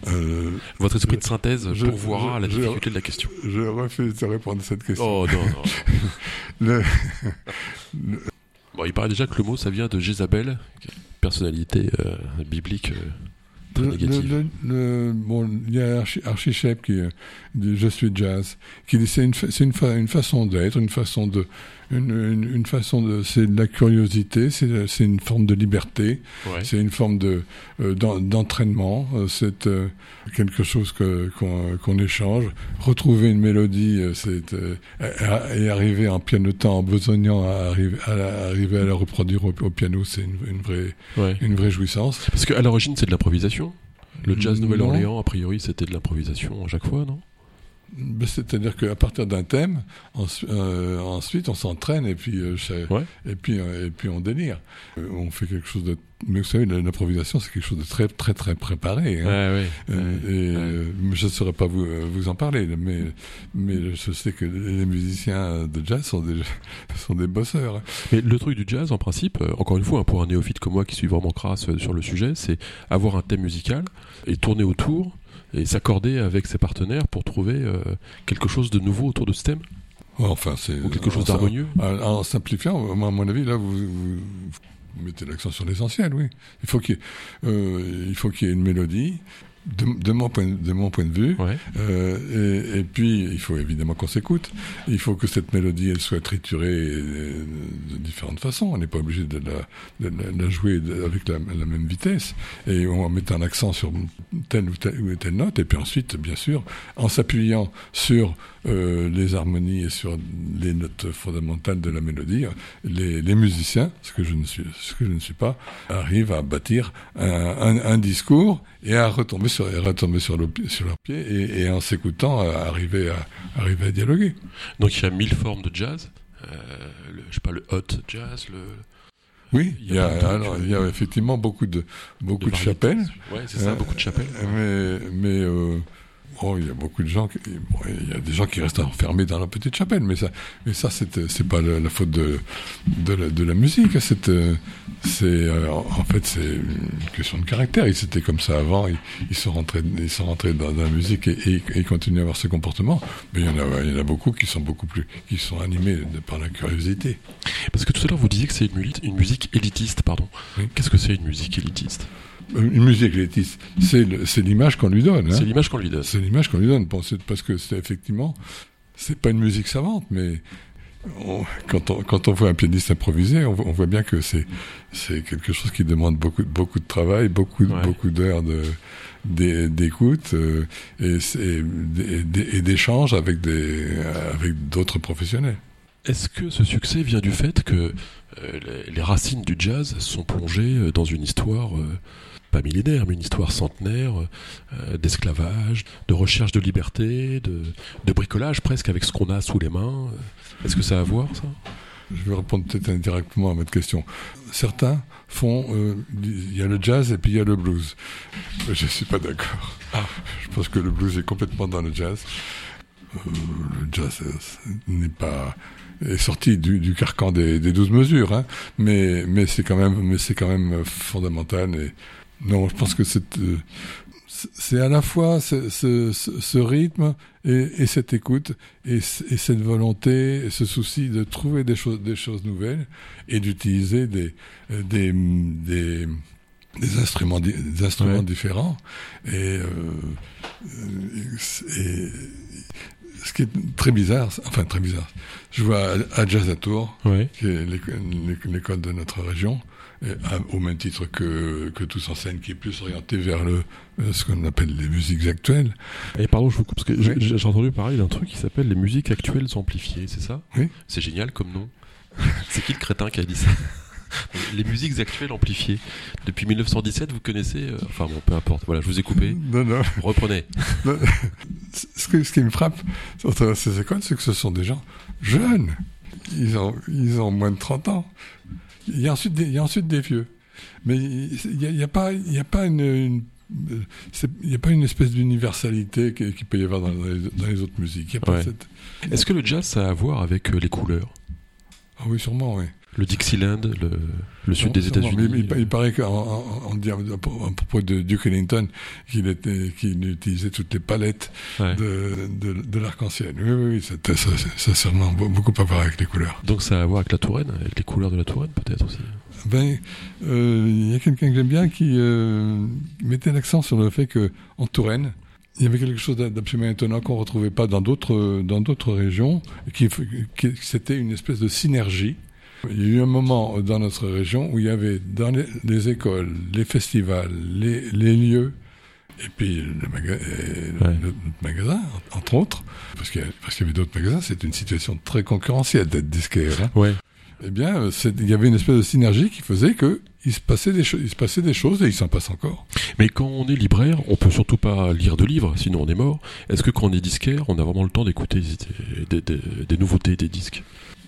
Euh, Votre esprit de synthèse pourvoira la je- difficulté de la question. je refuse de répondre à cette question. Oh non, non. Le- Bon, il paraît déjà que le mot ça vient de Jézabel, personnalité euh, biblique euh, très Le, négative. le- le- bon, il y a Archie, Archie Shepp qui dit Je suis jazz, qui dit c'est une, c'est une, fa- une façon d'être, une façon de, une, une, une façon de, c'est de la curiosité, c'est, c'est une forme de liberté, Ouais. c'est une forme de, euh, d'en- d'entraînement, euh, c'est euh, quelque chose que, qu'on, qu'on échange. Retrouver une mélodie, c'est et arriver en pianotant, en besognant à arriver à, la- arriver à la reproduire au, au piano, c'est une, une vraie, Ouais. une vraie jouissance. Parce qu'à l'origine, c'est de l'improvisation. Le jazz. Nouvelle-Orléans, a priori, c'était de l'improvisation à chaque fois, non? C'est-à-dire qu'à partir d'un thème, euh, ensuite on s'entraîne et puis euh, Ouais. et puis euh, et puis on délire. On fait quelque chose de. Mais vous savez, l'improvisation c'est quelque chose de très très très préparé. hein. Et je ne saurais pas vous, vous en parler, mais, mais je sais que les musiciens de jazz sont des, sont des bosseurs. hein. Mais le truc du jazz, en principe, encore une fois, hein, pour un néophyte comme moi qui suis vraiment crasse sur le sujet, c'est avoir un thème musical et tourner autour et s'accorder avec ses partenaires pour trouver euh, quelque chose de nouveau autour de ce thème Enfin, c'est ou quelque chose d'harmonieux. En, en simplifiant, moi, à mon avis, là, vous, vous, vous mettez l'accent sur l'essentiel, oui. Il faut qu'il y, ait- euh, il faut qu'il y ait une mélodie, de, de mon, point, de mon point de vue, Ouais. Euh, et, et puis, il faut évidemment qu'on s'écoute. Il faut que cette mélodie, elle soit triturée euh, de différentes façons. On n'est pas obligé de la, de la- la jouer avec la, la même vitesse. Et on met un accent sur telle ou telle, ou telle note. Et puis ensuite, bien sûr, en s'appuyant sur euh, les harmonies et sur les notes fondamentales de la mélodie, les, les musiciens, ce que je ne suis, ce que je ne suis pas, arrivent à bâtir un, un, un discours et à retomber sur, retomber sur, le, sur leurs pieds et, et en s'écoutant, à arriver à, arriver à dialoguer. Donc il y a mille formes de jazz. Euh, le, je sais pas, le hot jazz, le. Oui, Il y a alors, il y a effectivement beaucoup de, beaucoup de, chapelles. Ouais, c'est ça, Euh, beaucoup de chapelles. Mais, mais euh, oh, il y a beaucoup de gens, qui, bon, il y a des gens qui restent enfermés dans leur petite chapelle, mais ça, mais ça, c'est, c'est pas la, la faute de, de, la, de la musique. C'est, euh, c'est, euh, en fait, c'est une question de caractère. Ils étaient comme ça avant. Ils, ils sont rentrés, ils sont rentrés dans, dans la musique et, et, continuent à avoir ce comportement. Mais il y en a, il y en a beaucoup qui sont beaucoup plus, qui sont animés de, par la curiosité. Parce que tout à l'heure vous disiez que c'est une, musique élitiste, pardon. Oui. Qu'est-ce que c'est une musique élitiste? Euh, Une musique c'est, le- c'est l'image qu'on lui donne. hein. C'est l'image qu'on lui donne. C'est l'image qu'on lui donne, parce que c'est effectivement, c'est pas une musique savante, mais on- quand, on, quand on voit un pianiste improviser, on, voit- on voit bien que c'est quelque chose qui demande beaucoup beaucoup de travail, beaucoup Ouais. beaucoup d'heures d'écoute euh, et, et et d'échanges avec des avec d'autres professionnels. Est-ce que ce succès vient du fait que euh, les, les racines du jazz sont plongées euh, dans une histoire, euh, pas millénaire, mais une histoire centenaire, euh, d'esclavage, de recherche de liberté, de, de bricolage presque avec ce qu'on a sous les mains euh. Est-ce que ça a à voir, ça? Je vais répondre peut-être indirectement à votre question. Certains font, euh, il y a le jazz et puis il y a le blues. Je suis pas d'accord. Ah. Je pense que le blues est complètement dans le jazz. Euh, le jazz euh, n'est pas est sorti du, du carcan des, 12 mesures, hein, mais mais c'est quand même mais c'est quand même euh, fondamental. Et non, je pense que c'est euh, c'est- à la fois ce, ce, ce- rythme et, et cette écoute et, et cette volonté, et ce souci de trouver des choses, des choses nouvelles et d'utiliser des, des, des, des instruments, des instruments Ouais. différents. Et, euh, et ce qui est très bizarre, enfin très bizarre, je vois à, à Jazz à Tours, Ouais. qui est l'éco- l'éco- l'école de notre région, au même titre que, que Tous en scène, qui est plus orienté vers le, euh, ce qu'on appelle les musiques actuelles. Et pardon, je vous coupe, parce que j'ai Oui. j'ai entendu parler d'un truc qui s'appelle les musiques actuelles amplifiées, c'est ça? Oui. C'est génial comme nom. c'est qui le crétin qui a dit ça? Les musiques actuelles amplifiées. Depuis 1917, vous connaissez euh, Enfin bon, peu importe. Voilà, je vous ai coupé. Non, non. Reprenez. Ce, que- ce qui me frappe travers ces écoles, c'est que ce sont des gens jeunes. Ils ont, ils ont moins de 30 ans. Il y a ensuite des, il y a ensuite des vieux. Mais il n'y a, y a pas, il y a pas une, il n'y a pas une espèce d'universalité qui, qui peut y avoir dans les, dans les autres musiques. Ouais. cette... Est-ce que le jazz, ça a à voir avec euh, les couleurs? Ah oui, sûrement, oui. Le Dixieland, le, le sud des. États-Unis Il, il paraît à propos de Duke Ellington qu'il utilisait toutes les palettes Ouais. de, de, de l'arc-en-ciel. Oui, oui, oui, ça, ça, beaucoup à voir avec les couleurs. Donc ça a à voir avec la Touraine, avec les couleurs de la Touraine peut-être aussi. Ben, euh, il y a quelqu'un que j'aime bien qui euh, mettait l'accent sur le fait que en Touraine, il y avait quelque chose d'absolument étonnant qu'on retrouvait pas dans d'autres dans d'autres régions, qui, qui c'était une espèce de synergie. Il y a eu un moment dans notre région où il y avait dans les, les écoles, les festivals, les, les lieux, et puis le, maga et Ouais. le- notre magasin, entre autres, parce qu'il y, avait d'autres magasins, c'était une situation très concurrentielle d'être disquaire. hein. Ouais. Eh bien, il y avait une espèce de synergie qui faisait que il se passait des, il se passait des choses et il s'en passe encore. Mais quand on est libraire, on peut surtout pas lire de livres, sinon on est mort. Est-ce que quand on est disquaire, on a vraiment le temps d'écouter des, des, des, nouveautés des disques?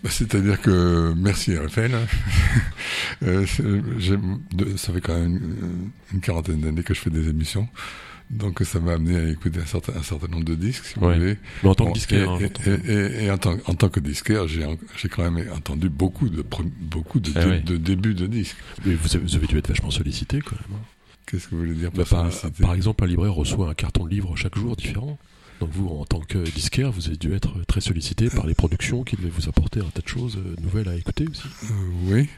Bah, c'est-à-dire que, merci Raphaël, euh, ça fait quand même une, quarantaine d'années que je fais des émissions. Donc ça m'a amené à écouter un certain, un certain nombre de disques, si vous voulez. Mais en tant que disquaire. Et, hein, et, et, en, tant, en tant que disquaire, j'ai quand même entendu beaucoup de, beaucoup de, eh de, débuts de disques. Mais vous avez, vous avez, dû être vachement sollicité quand même. Hein. Qu'est-ce que vous voulez dire bah, par, par exemple, un libraire reçoit un carton de livres chaque jour différent. Donc vous, en tant que disquaire, vous avez dû être très sollicité par les productions qui devaient vous apporter un tas de choses euh, nouvelles à écouter aussi. Euh, oui.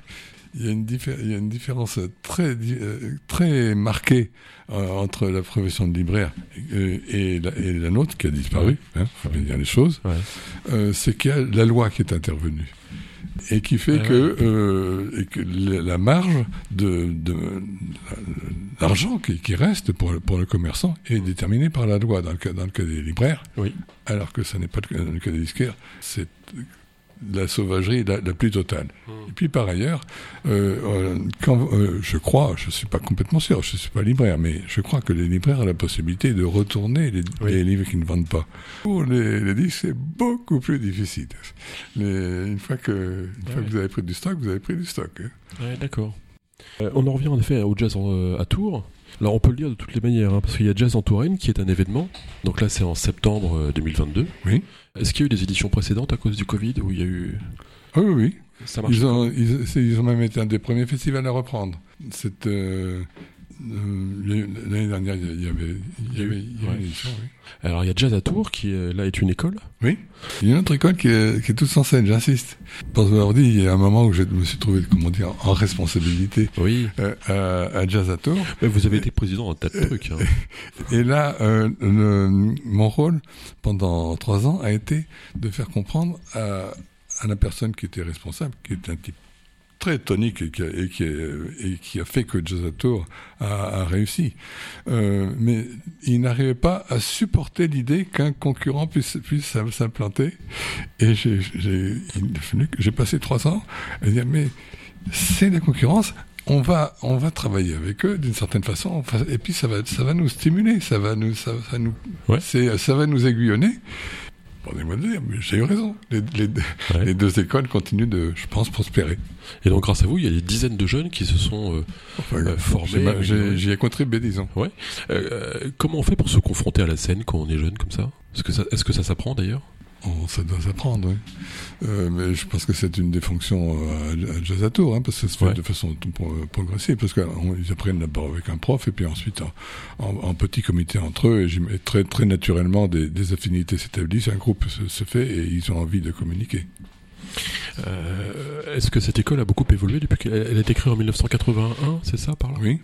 Il y, a une il y a une différence très, euh, très marquée entre la profession de libraire et, la, et la, nôtre qui a disparu, il hein, faut bien dire les choses. Ouais. c'est qu'il y a la loi qui est intervenue et qui fait ah que, euh, et que la marge de, de l'argent qui, qui, reste pour, pour le commerçant est déterminée par la loi dans le cas, dans le cas des libraires, oui. alors que ce n'est pas le cas, dans le cas des disquaires. C'est la sauvagerie la, plus totale. Hmm. Et puis par ailleurs, euh, euh, quand, euh, je crois, je suis pas complètement sûr, je suis pas libraire, mais je crois que les libraires ont la possibilité de retourner les, livres qui ne vendent pas. Pour les, les disques, c'est beaucoup plus difficile. une fois, que, une fois que vous avez pris du stock, vous avez pris du stock. Hein. D'accord. On en revient en effet au jazz à Tours. Alors on peut le dire de toutes les manières, hein, parce qu'il y a Jazz en Touraine qui est un événement. Donc là c'est en septembre 2022. Oui. Est-ce qu'il y a eu des éditions précédentes à cause du Covid où il y a eu... Oui, oui, oui. Ça marche ils, ont, ils, ont même été un des premiers festivals à reprendre. C'est... Euh, euh, l'année dernière, il y avait, il y avait, une édition, oui. Alors, il y a Jazz à Tours, qui là est une école. Oui. Il y a une autre école qui est, qui est toute en scène, j'insiste. Parce que dit, il y a un moment où je me suis trouvé, comment dire, en responsabilité. Oui. Euh, à, Jazz à Tours. Mais vous avez été président d'un tas de trucs. Hein. Et là, euh, mon rôle, pendant trois ans, a été de faire comprendre à, à la personne qui était responsable, qui est un type très tonique et qui a, et qui et qui a fait que Jazz a, a réussi. Euh, mais il n'arrivait pas à supporter l'idée qu'un concurrent puisse, puisse s'implanter. Et j'ai, j'ai passé trois ans à dire, mais c'est la concurrence, on va on va travailler avec eux d'une certaine façon et puis ça va ça va nous stimuler ça va nous ça, ça nous ça va nous aiguillonner Pardonnez-moi de dire, mais j'ai eu raison. Les, deux écoles continuent de, je pense, prospérer. Et donc, grâce à vous, il y a des dizaines de jeunes qui se sont euh, euh, formés. J'y ai, contribué, disons. Ouais. Euh, comment on fait pour se confronter à la scène quand on est jeune comme ça? Est-ce que ça, est-ce que ça s'apprend d'ailleurs? Oh, ça doit s'apprendre, oui. Euh, mais je pense que c'est une des fonctions euh, à, Jazz à Tours, hein, parce que ça se fait de façon progressive, parce qu'ils apprennent d'abord avec un prof, et puis ensuite en, petit comité entre eux, et, très, très naturellement des, affinités s'établissent, un groupe se, fait, et ils ont envie de communiquer. Euh, est-ce que cette école a beaucoup évolué depuis qu'elle a été créée en 1981, c'est ça par là? Oui.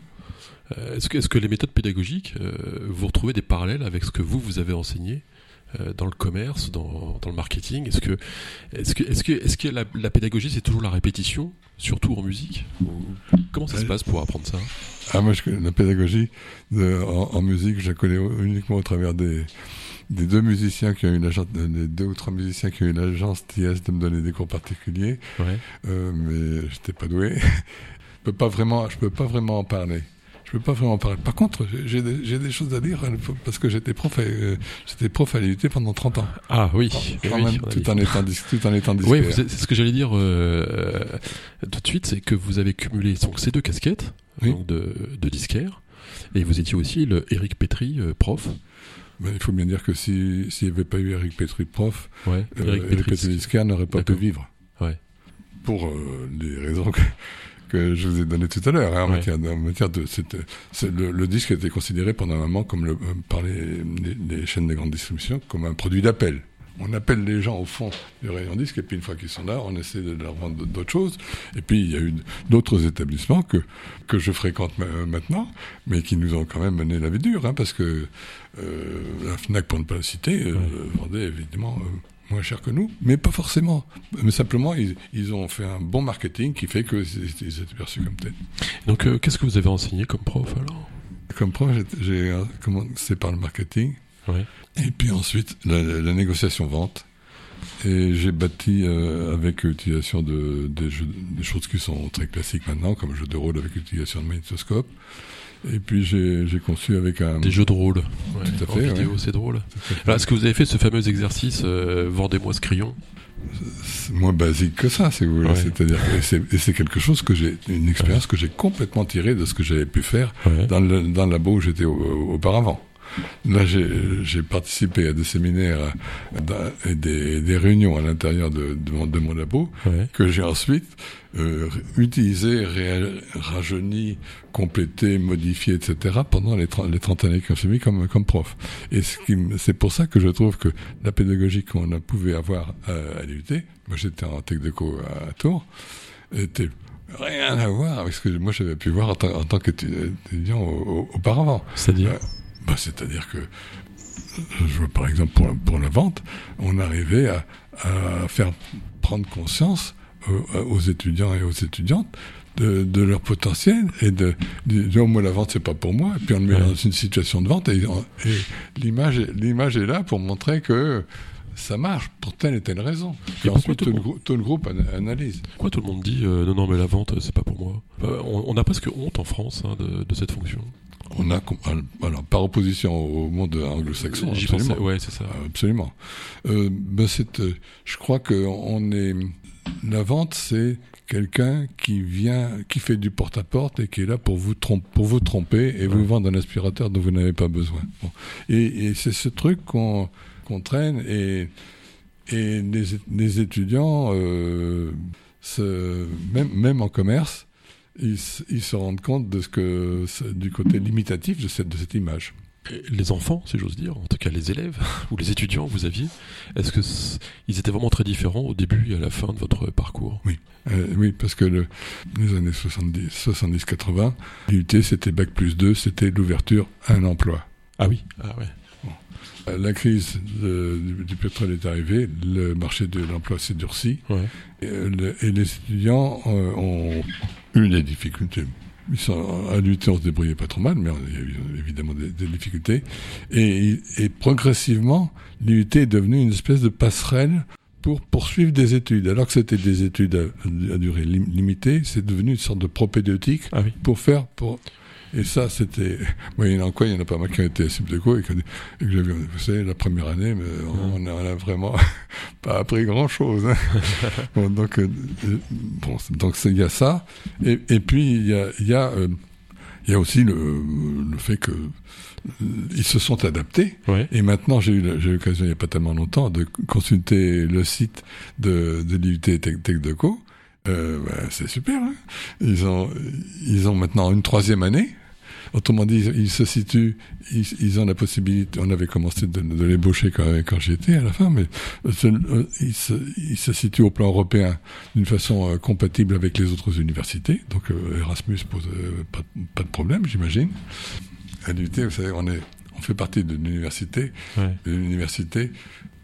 Est-ce que, est que, les méthodes pédagogiques, vous retrouvez des parallèles avec ce que vous, vous avez enseigné? Dans le commerce, dans, dans le marketing Est-ce que, est-ce que, est-ce que, est-ce que la, la pédagogie c'est toujours la répétition, surtout en musique Comment ça se passe pour apprendre ça? Ah moi, je, la pédagogie de, en, musique, je la connais uniquement au travers des, des deux musiciens qui ont eu l'agence, des deux ou trois musiciens qui ont eu l'agence TS de me donner des cours particuliers. Ouais. Euh, mais j'étais pas doué. je peux pas vraiment, je peux pas vraiment en parler je peux pas vraiment parler. Par contre, j'ai des, des, choses à dire euh, parce que j'étais prof, euh, j'étais prof à l'UT pendant 30 ans. Ah oui, Quand même, tout, en étant, tout en étant Oui, c'est ce que j'allais dire euh, tout de suite, c'est que vous avez cumulé donc, ces deux casquettes donc de, de disquaire et vous étiez aussi le Eric Petri, prof. Ben, il faut bien dire que s'il n'y avait pas eu Eric Petri, prof, ouais, Eric, Petri, disquaire n'aurait pas pu vivre. Ouais. Pour des raisons que que je vous ai donné tout à l'heure, hein, en, matière de, en matière de le, le, disque a été considéré pendant un moment comme le, euh, par les, les, chaînes de grande distribution comme un produit d'appel. On appelle les gens au fond du rayon disque et puis une fois qu'ils sont là, on essaie de leur vendre d'autres choses. Et puis il y a eu d'autres établissements que que je fréquente maintenant, mais qui nous ont quand même mené la vie dure, hein, parce que euh, la Fnac, pour ne pas la citer, euh, vendait évidemment euh, moins cher que nous, mais pas forcément. Mais simplement, ils, ils ont fait un bon marketing qui fait qu'ils étaient perçus comme tels. Donc, euh, qu'est-ce que vous avez enseigné comme prof alors? Comme prof, j'ai euh, commencé par le marketing. Ouais. Et puis ensuite, la, négociation vente. Et j'ai bâti euh, avec l'utilisation de, des, jeux, des choses qui sont très classiques maintenant, comme le jeu de rôle avec l'utilisation de magnétoscope. Et puis j'ai conçu avec un... Des jeux de rôle. Ouais, Tout à en fait, vidéo, ouais. c'est drôle. Alors, est-ce que vous avez fait ce fameux exercice euh, Vendez-moi ce crayon C'est moins basique que ça, si vous voulez. Ouais. C'est-à-dire et c'est quelque chose que j'ai, une expérience que j'ai complètement tirée de ce que j'avais pu faire dans le, dans le labo où j'étais au- auparavant. Là, j'ai participé à des séminaires euh, et des, des réunions à l'intérieur de, de, mon, de mon labo Ouais. que j'ai ensuite euh, utilisé, rajeuni, complété, modifié, etc. pendant les, 30 les 30 années que j'ai suivi comme, comme prof. Et c'est pour ça que je trouve que la pédagogie qu'on a pouvait avoir à, à l'UT, moi j'étais en Tech Deco à, à Tours, était rien à voir avec ce que moi j'avais pu voir en tant, en tant qu'étudiant au- au- auparavant. C'est-à-dire? Ouais. Bah, C'est-à-dire que, je vois par exemple pour, pour la vente, on arrivait à, à faire prendre conscience aux, aux étudiants et aux étudiantes de, de leur potentiel et de, de dire, Oh, moi la vente c'est pas pour moi et puis on le met Ouais. dans une situation de vente et, et l'image est- l'image est là pour montrer que ça marche pour telle et telle raison. Et Et ensuite tout le tout groupe an- analyse. Pourquoi tout le monde dit euh, non, non, mais la vente, c'est pas pour moi? Euh, on, on a presque honte en France hein, de, de cette fonction. On a alors par opposition au monde anglo-saxon. Absolument. pensais, ouais, c'est ça. Euh, Absolument. Euh, ben c'est, euh, je crois que on est. La vente, c'est quelqu'un qui vient, qui fait du porte-à-porte et qui est là pour vous tromper, pour vous tromper et vous vendre un aspirateur dont vous n'avez pas besoin. Bon. Et, et c'est ce truc qu'on traîne et et les, les étudiants, euh, se, même même en commerce, ils, se- ils se rendent compte de ce que du côté limitatif de cette de cette image. Les enfants, si j'ose dire, en tout cas les élèves ou les étudiants que vous aviez, est-ce que c- ils étaient vraiment très différents au début et à la fin de votre parcours? Euh, oui, parce que le, les années 70, 70-80, l'UT c'était Bac plus 2, c'était l'ouverture à un emploi. Ah oui Ah ouais. Euh, La crise de- du, du pétrole est arrivée, le marché de l'emploi s'est durci, ouais. et, euh, le- et les étudiants euh, ont eu des difficultés. Ils sont, à l'UT, on se débrouillait pas trop mal, mais il y a eu évidemment des, des difficultés. Et, et progressivement, l'UT est devenu une espèce de passerelle pour poursuivre des études. Alors que c'était des études à, à durée lim- limitée, c'est devenu une sorte de propédeutique Ah oui. pour faire pour et ça c'était moyennant quoi il y en a pas mal qui ont été à Subdeco et que, et que j'avais vous savez la première année mais on, a, on a vraiment pas appris grand chose bon, donc euh, bon donc c'est- il y a ça et, et puis il y a il y a euh, il y a aussi le, le fait que euh, ils se sont adaptés et maintenant, j'ai eu j'ai l'occasion il n'y a pas tellement longtemps de consulter le site de, de l'IUT Tech, Tech Deco. Euh, ben, c'est super. Hein ils ont ils ont maintenant une troisième année. Autrement dit, ils, se situent, ils, ils ont la possibilité. On avait commencé de, de l'ébaucher quand, quand j'y étais à la fin, mais euh, ils, se, ils se situent au plan européen d'une façon euh, compatible avec les autres universités. Donc euh, Erasmus pose euh, pas, pas de problème, j'imagine. À l'UT, vous savez, on est on fait partie d'une université Ouais. de l'université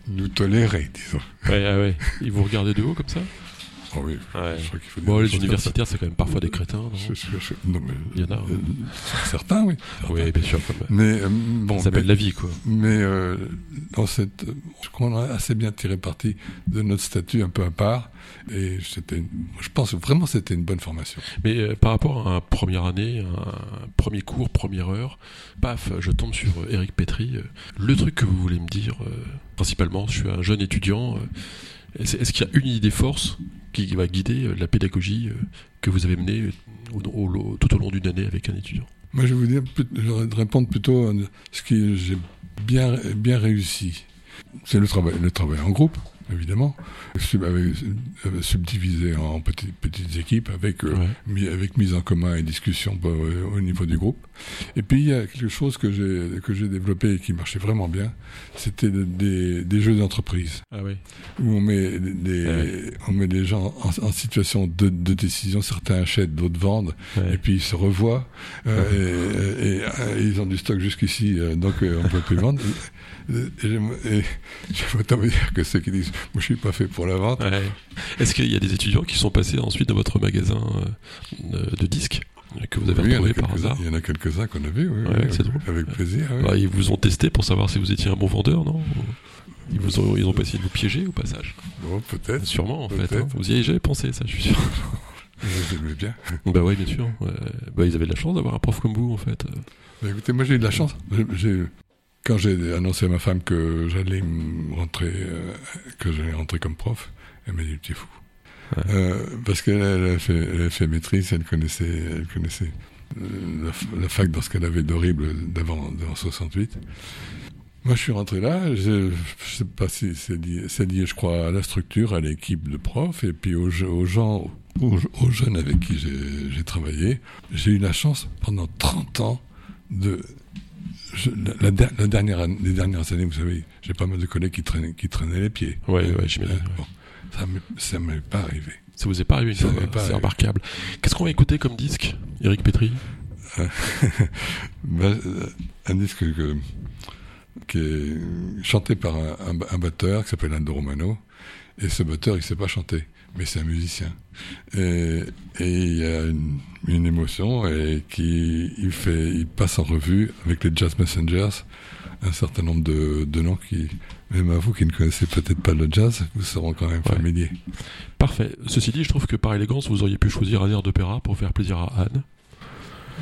nous tolérer, disons. Ouais, ah ouais. Ils vous regardaient de haut comme ça? Oh oui, Ouais. je crois qu'il faut dire Bon, les universitaires, c'est quand même parfois des crétins, non ça. Je- je- je- non, mais, Il y en a, hein. euh, certains, oui. Oui, bien sûr. Mais euh, bon, Ça s'appelle la vie, quoi. mais, euh, dans cette, je crois qu'on a assez bien tiré parti de notre statut un peu à part, et c'était, une- je pense vraiment que c'était une bonne formation. Mais euh, par rapport à une première année, un premier cours, première heure, paf, je tombe sur euh, Eric Petri. euh, Le truc que vous voulez me dire, euh, principalement, je suis un jeune étudiant. Est-ce qu'il y a une idée force qui va guider euh, la pédagogie euh, que vous avez menée euh, tout au long d'une année avec un étudiant? Moi, je vais vous répondre plutôt à ce que j'ai bien, bien réussi. C'est le travail, le travail en groupe, évidemment, sub- subdivisé en petites, petites équipes avec, euh, Ouais. mis- avec mise en commun et discussion euh, au niveau du groupe. Et puis, il y a quelque chose que j'ai, développé et qui marchait vraiment bien, c'était de- des, des jeux d'entreprise Ah oui. où on met des, Ouais. on met des gens en, en situation de, de décision, certains achètent, d'autres vendent, Ouais. et puis ils se revoient, euh, et, et- et ils ont du stock jusqu'ici, donc on peut plus vendre. Et, et et je autant vous dire que ceux qui disent, je suis pas fait pour la vente, Ouais. Est-ce qu'il y a des étudiants qui sont passés ensuite dans votre magasin euh, de disques euh, que vous avez oui, retrouvé par hasard il y en a quelques-uns qu'on a vus, oui, Ouais, oui, c'est avec, drôle. avec plaisir. oui. Alors, Ils vous ont testé pour savoir si vous étiez un bon vendeur, non ils, vous ont, ils ont pas essayé de vous piéger au passage Bon, peut-être. Sûrement, en fait. Hein. Vous y avez jamais pensé, ça, je suis sûr. J'aimais bien. bah ouais, bien sûr. Ouais. Bah, ils avaient de la chance d'avoir un prof comme vous, en fait. Bah, écoutez, moi j'ai eu de la chance. J'ai- quand j'ai annoncé à ma femme que j'allais rentrer, euh, que j'allais rentrer comme prof, elle m'a dit tu es fou. Ouais. Euh, parce qu'elle elle a fait, elle fait maîtrise, elle connaissait, elle connaissait euh, la, fac dans ce qu'elle avait d'horrible d'avant, d'avant 68. Moi, je suis rentré là. Je, je sais pas si c'est lié, je crois, à la structure, à l'équipe de profs, et puis aux, gens, aux, aux jeunes avec qui j'ai travaillé. J'ai eu la chance pendant 30 ans de je- la, la der- la dernière, les dernières années, vous savez, j'ai pas mal de collègues qui traînaient, qui traînaient les pieds. Ouais, ouais, j'imagine. Euh, bon, ça m'est- pas arrivé. Ça vous est pas arrivé, c'est remarquable. Qu'est-ce qu'on va écouter comme disque, Eric Petri? Bah, euh, un disque que- qui est chanté par un, un- un batteur qui s'appelle Aldo Romano. Et ce batteur, il sait pas chanter, mais c'est un musicien. Et et il y a une, une émotion et qui il fait, il passe en revue avec les Jazz Messengers un certain nombre de, de noms qui, même à vous qui ne connaissez peut-être pas le jazz, vous seront quand même Ouais. familiers. Parfait. Ceci dit, je trouve que par élégance, vous auriez pu choisir un air d'opéra pour faire plaisir à Anne.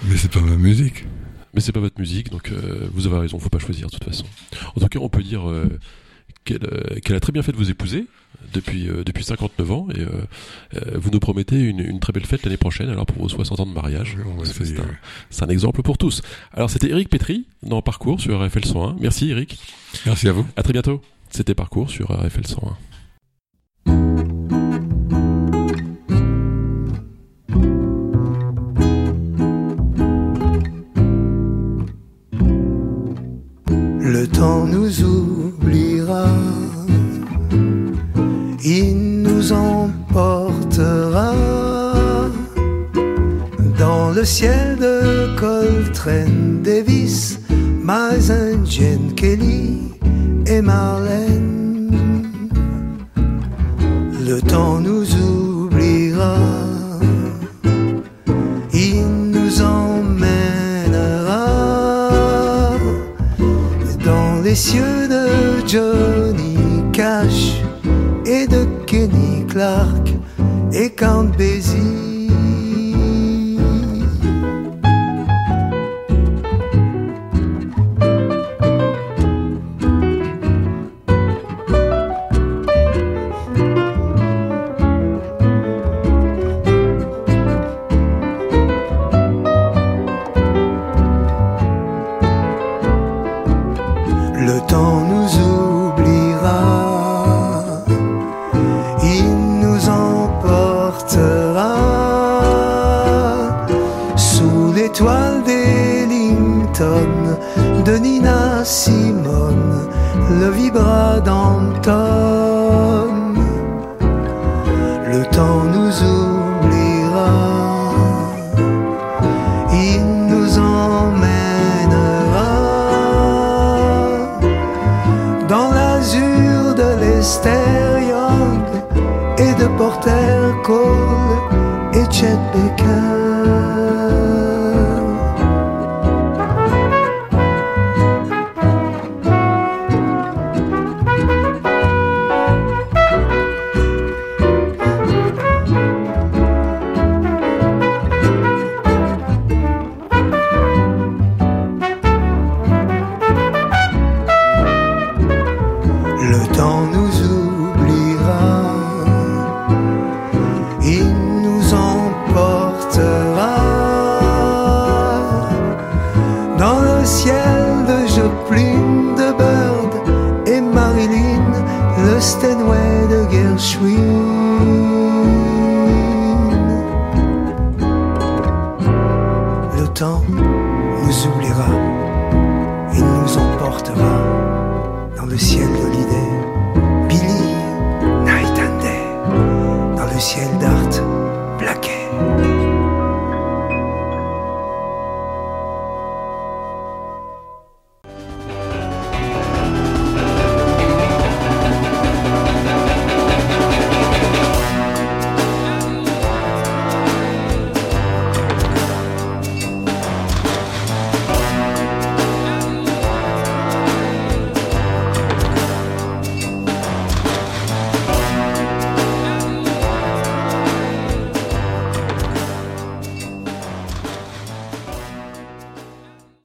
Mais c'est pas ma musique. Mais c'est pas votre musique, donc euh, vous avez raison, faut pas choisir de toute façon. En tout cas, on peut dire euh, qu'elle euh, qu'elle a très bien fait de vous épouser depuis, euh, depuis 59 ans, et euh, euh, vous nous promettez une, une très belle fête l'année prochaine, alors pour vos 60 ans de mariage. C'est un, un exemple pour tous. Alors c'était Eric Petri dans Parcours sur RFL 101. Merci Eric. Merci à vous. À très bientôt. C'était Parcours sur RFL 101.